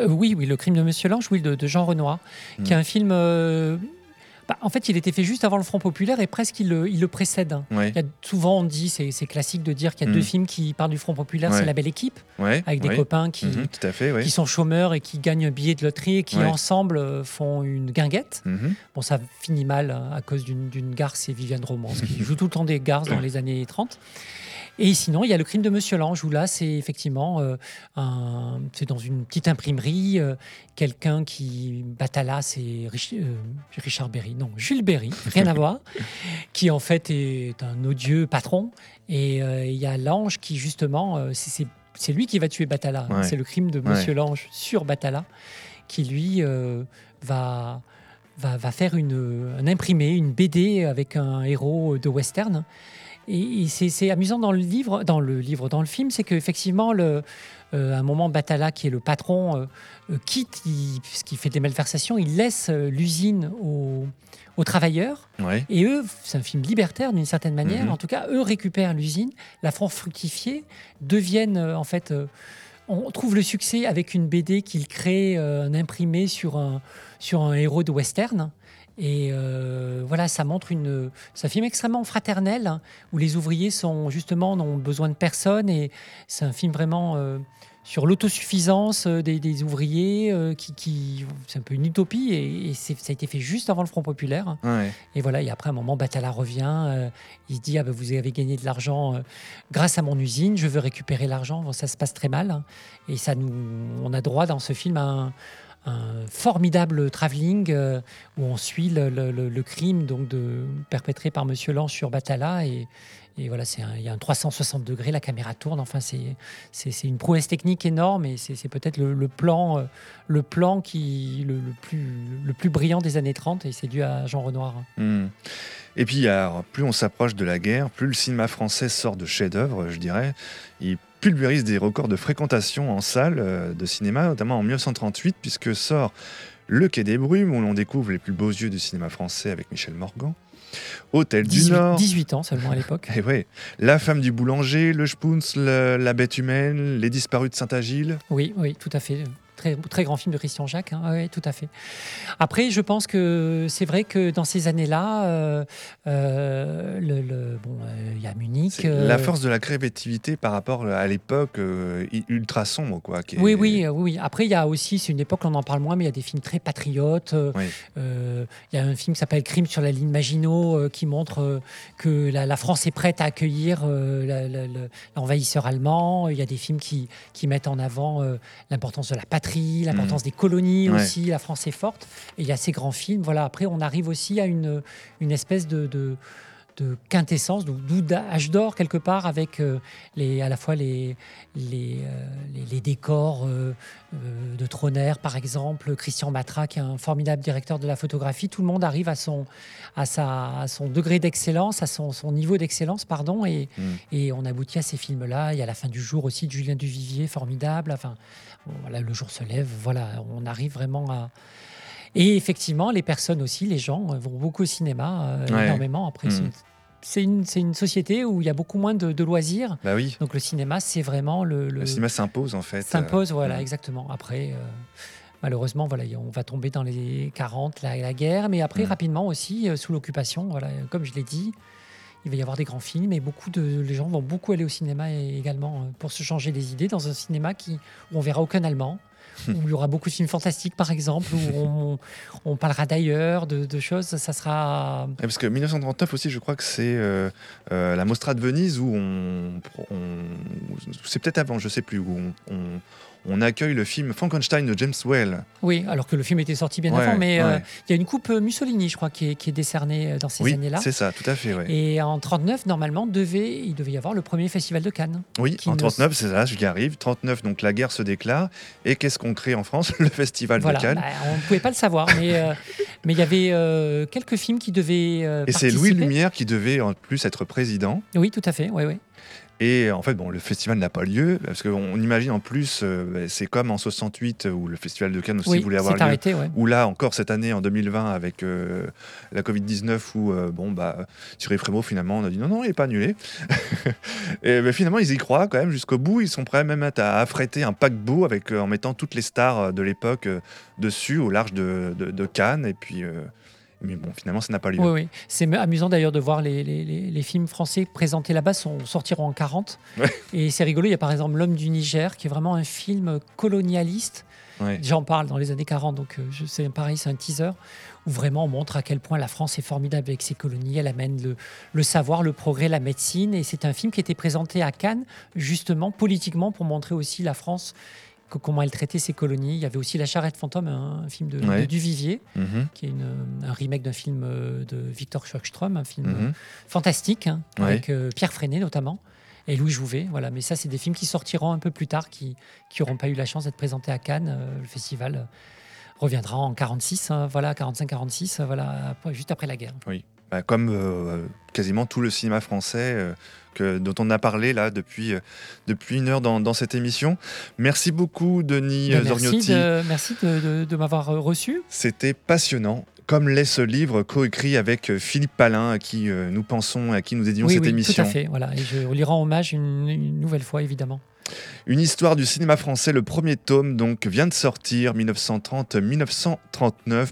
E: Oui, oui, Le crime de Monsieur Lange, oui, de, de Jean Renoir, qui est
G: Mm.
E: un film. Bah, en fait, il était fait juste avant le Front populaire et presque il le, il le précède.
G: Ouais.
E: Il y a souvent, on dit, c'est classique de dire qu'il y a
G: Mm.
E: deux films qui parlent du Front populaire,
G: Ouais.
E: c'est La Belle Équipe,
G: Ouais,
E: avec des copains qui,
G: Mhm, tout à fait, oui.
E: qui sont chômeurs et qui gagnent un billet de loterie et qui ensemble euh, font une guinguette.
G: Mhm.
E: Bon, ça finit mal hein, à cause d'une d'une garce, et Viviane Romance, qui joue tout le temps des garces dans les années 30. Et sinon, il y a le crime de Monsieur Lange, où là, c'est effectivement euh, un- c'est dans une petite imprimerie, euh, quelqu'un qui, Batala, c'est Rich- euh, Richard Berry, non, Jules Berry, rien à voir, qui en fait est un odieux patron. Et il y a Lange qui, justement, c'est- lui qui va tuer Batala.
G: Ouais.
E: C'est le crime de
G: Ouais.
E: Monsieur Lange sur Batala, qui lui va va, va faire une, un imprimé, une BD avec un héros de western. Et, et c'est amusant dans le livre, dans le livre, dans le film, c'est qu'effectivement, le, euh, à un moment, Batala, qui est le patron, euh, euh, quitte, il, puisqu'il fait des malversations, il laisse euh, l'usine aux, aux travailleurs.
G: Ouais.
E: Et eux, c'est un film libertaire d'une certaine manière.
G: Mhm.
E: En tout cas, eux récupèrent l'usine, la font fructifier, deviennent en fait. on trouve le succès avec une BD qu'il crée, euh, un imprimé sur un, sur un héros de western. Et euh, voilà, ça montre une. Un film extrêmement fraternel hein, où les ouvriers sont justement n'ont besoin de personne et c'est un film vraiment euh, sur l'autosuffisance euh, des, des ouvriers euh, qui, qui- c'est un peu une utopie et, ça a été fait juste avant le Front populaire.
G: Ouais.
E: Et voilà, et après, à un moment, Batala revient. il se dit ah, ben, Vous avez gagné de l'argent grâce à mon usine, je veux récupérer l'argent. Bon, ça se passe très mal. hein. Et ça nous, on a droit dans ce film à un, un formidable travelling euh, où on suit le, crime donc de, perpétré par Monsieur Lange sur Batala. Et, et voilà, il y a un 360 degrés, la caméra tourne. Enfin, c'est une prouesse technique énorme et c'est peut-être le, plan, euh, le plan qui le, plus, le plus brillant des années 30 et c'est dû à Jean Renoir.
G: Hmm. Et puis, alors, plus on s'approche de la guerre, plus le cinéma français sort de chefs-d'œuvre, je dirais. Pulvérise des records de fréquentation en salle euh, de cinéma, notamment en 1938, puisque sort Le Quai des Brumes, où l'on découvre les plus beaux yeux du cinéma français avec Michel Morgan. Hôtel
E: 18,
G: du Nord.
E: 18 ans seulement à l'époque.
G: Et ouais, La femme du boulanger, Le Spoons, La bête humaine, Les disparus de Saint-Agile.
E: Oui, oui, tout à fait. Très, très grand film de Christian Jacques. hein. Oui, tout à fait. Après, je pense que c'est vrai que dans ces années-là, euh, euh, le, le- bon, euh, il y a Munich.
G: La force de la créativité par rapport à l'époque ultra sombre, quoi. qui est-
E: Oui, oui, oui. Après, il y a aussi, c'est une époque, on en parle moins, mais il y a des films très patriotes.
G: Oui.
E: Il y a un film qui s'appelle Crime sur la ligne Maginot, qui montre que la, la France est prête à accueillir l'envahisseur allemand. Il y a des films qui, qui mettent en avant l'importance de la patrie, l'importance des colonies
G: Ouais.
E: aussi. La France est forte. Et il y a ces grands films. Voilà. Après, on arrive aussi à une, une espèce de, de de quintessence, d'âge d'or quelque part, avec euh, les, à la fois les, les, euh, les, les décors euh, de Troner, par exemple, Christian Matra, qui est un formidable directeur de la photographie. Tout le monde arrive à son, à sa, à son degré d'excellence, à son, son niveau d'excellence, pardon, et,
G: Mm.
E: et on aboutit à ces films-là. Il y a La fin du jour aussi de Julien Duvivier, formidable. Enfin, voilà, Le jour se lève, voilà, on arrive vraiment à. Et effectivement, les personnes aussi, les gens euh, vont beaucoup au cinéma, euh,
G: Ouais.
E: énormément. Après, c'est- c'est une, une société où il y a beaucoup moins de, de loisirs.
G: Bah oui.
E: Donc le cinéma, c'est vraiment le, le-
G: Le cinéma s'impose en fait.
E: s'impose, voilà,
G: mm.
E: exactement. Après, euh, malheureusement, voilà, on va tomber dans les 40, la, la guerre, mais après,
G: Mm.
E: rapidement aussi, euh, sous l'occupation, voilà, euh, comme je l'ai dit, il va y avoir des grands films et beaucoup de les gens vont beaucoup aller au cinéma également euh, pour se changer les idées dans un cinéma qui, où on verra aucun Allemand. où il y aura beaucoup de films fantastiques, par exemple, où on, on parlera d'ailleurs, de, de choses. Ça sera.
G: Parce que 1939 aussi, je crois que c'est euh, euh, la Mostra de Venise où on, on- c'est peut-être avant, je sais plus, où on, on- on accueille le film Frankenstein de James Whale.
E: Oui, alors que le film était sorti bien
G: Ouais,
E: avant, mais euh,
G: ouais.
E: il y a une coupe euh, Mussolini, je crois, qui est, qui est décernée euh, dans ces
G: oui,
E: années-là.
G: c'est ça, tout à fait. ouais.
E: Et en 39, normalement, devait, il devait y avoir le premier festival de Cannes.
G: Oui, en
E: ne-
G: 39, c'est ça, j'y arrive. 39, donc la guerre se déclare. Et qu'est-ce qu'on crée en France Le Festival
E: Voilà,
G: de Cannes.
E: bah, on ne pouvait pas le savoir, mais euh, mais il y avait euh, quelques films qui devaient.
G: Et c'est Louis. Lumière qui devait en plus être président.
E: Oui, tout à fait. Oui, oui.
G: Et en fait, bon, le festival n'a pas lieu, parce qu'on imagine en plus, euh, bah, c'est comme en 68, où le festival de Cannes aussi
E: Oui,
G: voulait avoir lieu.
E: arrêté, ouais.
G: Ou là, encore cette année, en 2020, avec euh, la Covid-19, où, euh, bon, bah, Thierry Frémaux, finalement, on a dit non, non, il n'est pas annulé. Et bah, finalement, ils y croient quand même jusqu'au bout. Ils sont prêts même à, affréter un paquebot avec, euh, en mettant toutes les stars de l'époque dessus, au large de, de- de Cannes. Et puis, mais bon, finalement, ça n'a pas lieu.
E: Oui, oui. C'est amusant d'ailleurs de voir les, les- les- les films français présentés là-bas sont, sortiront en 40.
G: Ouais.
E: Et c'est rigolo, il y a par exemple L'homme du Niger, qui est vraiment un film colonialiste.
G: Ouais.
E: J'en parle dans les années 40, donc euh, je sais, pareil, c'est un teaser où vraiment on montre à quel point la France est formidable avec ses colonies. Elle amène le, le savoir, le progrès, la médecine. Et c'est un film qui était présenté à Cannes, justement, politiquement, pour montrer aussi la France, comment elle traitait ses colonies. Il y avait aussi La Charrette fantôme, un, un film de,
G: Ouais.
E: de Duvivier
G: Mhm.
E: qui est une- un remake d'un film euh, de Victor Schockström, un film
G: Mhm.
E: euh, fantastique, hein,
G: Ouais.
E: avec euh, Pierre Freinet notamment, et Louis Jouvet. Voilà. Mais ça, c'est des films qui sortiront un peu plus tard, qui n'auront pas eu la chance d'être présentés à Cannes. Euh, le festival reviendra en 46, hein, voilà, 45-46, euh, voilà, juste après la guerre.
G: Oui. Bah, comme euh, quasiment tout le cinéma français que, dont on a parlé là depuis, euh, depuis une heure dans, dans cette émission. Merci beaucoup, Denis
E: Ben,
G: euh,
E: merci de, merci de, de- de m'avoir euh, reçu.
G: C'était passionnant. Comme l'est ce livre coécrit avec euh, Philippe Palin, à qui euh, nous pensons, à qui nous dédions
E: oui,
G: cette
E: oui,
G: émission.
E: tout à fait. Voilà. Et je lui rends hommage une, une nouvelle fois, évidemment.
G: Une histoire du cinéma français, le premier tome, donc, vient de sortir, 1930-1939.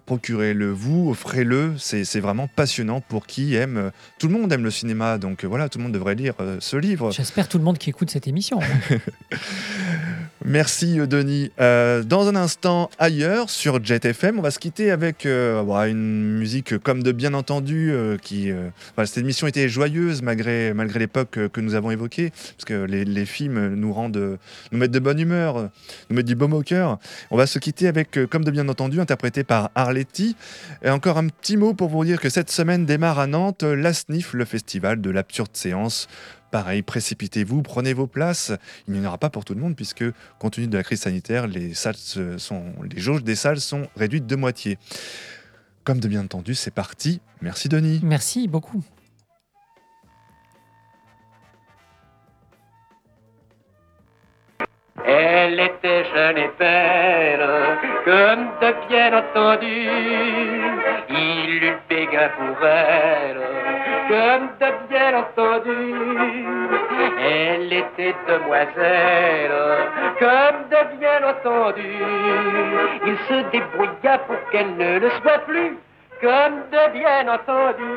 G: Procurez-le vous, offrez-le. C'est vraiment passionnant pour qui aime. euh, Tout le monde aime le cinéma, donc euh, voilà, tout le monde devrait lire euh, ce livre.
E: J'espère tout le monde qui écoute cette émission.
G: Merci euh, Denis. Euh, dans un instant, ailleurs, sur Jet FM, on va se quitter avec euh, bah, une musique comme de bien entendu. euh, qui, cette émission était joyeuse malgré, malgré l'époque que nous avons évoquée, parce que les, les films nous rendent, nous mettent de bonne humeur, nous mettent du baume au cœur. On va se quitter avec euh, comme de bien entendu, interprété par Arletty. Et encore un petit mot pour vous dire que cette semaine démarre à Nantes euh, la SNIF, le festival de l'absurde séance. Pareil, précipitez-vous, prenez vos places. Il n'y en aura pas pour tout le monde puisque, compte tenu de la crise sanitaire, les, salles sont, les jauges des salles sont réduites de moitié. Comme de bien entendu, c'est parti. Merci Denis.
E: Merci beaucoup.
I: Elle était jeune et belle, comme de bien entendu. Il eut béguin pour elle, comme de bien entendu. Elle était demoiselle,
K: comme de bien entendu. Il se débrouilla pour qu'elle ne le soit plus, comme de bien entendu.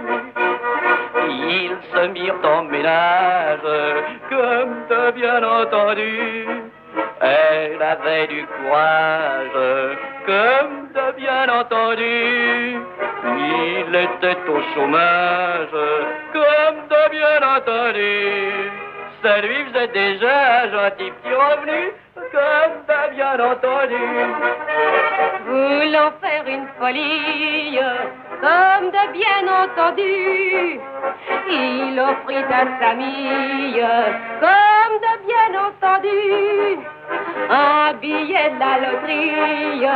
K: Ils se mirent en ménage, comme de bien entendu. Elle avait du courage, comme de bien entendu. Il était au chômage, comme de bien entendu. Ça lui faisait déjà un gentil petit revenu, comme de bien entendu.
L: Voulant faire une folie, comme de bien entendu. Il offrit à sa mille, comme de bien entendu, un billet de la loterie,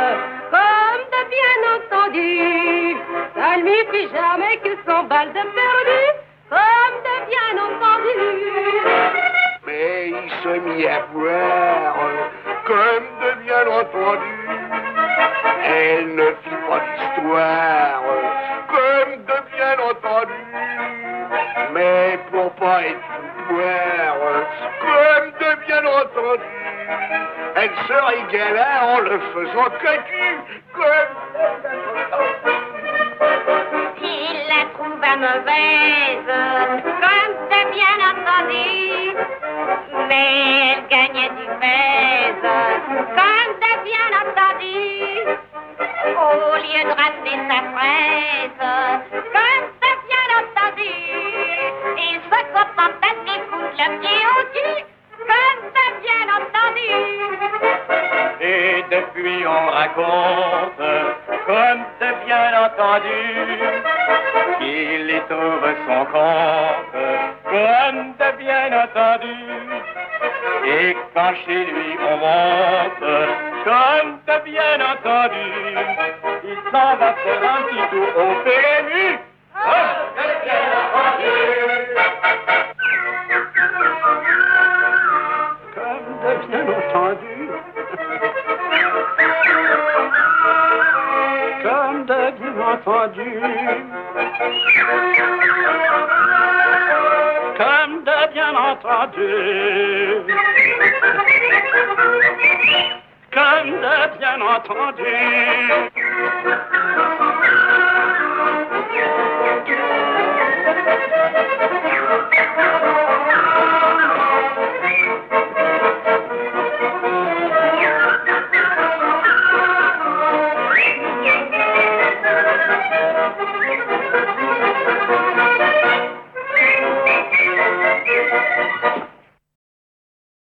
L: comme de bien entendu. Ça ne lui fit jamais que son balles de perdu, comme de bien entendu.
C: Mais il se mit à boire, comme de bien entendu. Elle ne fit pas d'histoire, comme de bien entendu. Mais pour pas être une boire, comme de bien entendu. Elle se régala en le faisant cocu, comme de bien entendu.
L: Il la trouva mauvaise, Mais elle gagnait du pèse, comme de bien entendu. Au lieu de rater sa fraise, comme de bien entendu. Il se contentait de foutre le pied au cul, comme de bien entendu.
K: Et depuis on raconte, comme de bien entendu, qu'il y trouve son compte, comme entendu. Et quand chez lui on monte, comme de bien entendu, il s'en va faire un petit tour au PMU, comme de bien entendu. Comme de bien entendu. Comme de bien entendu. Entendu. Comme de bien entendu.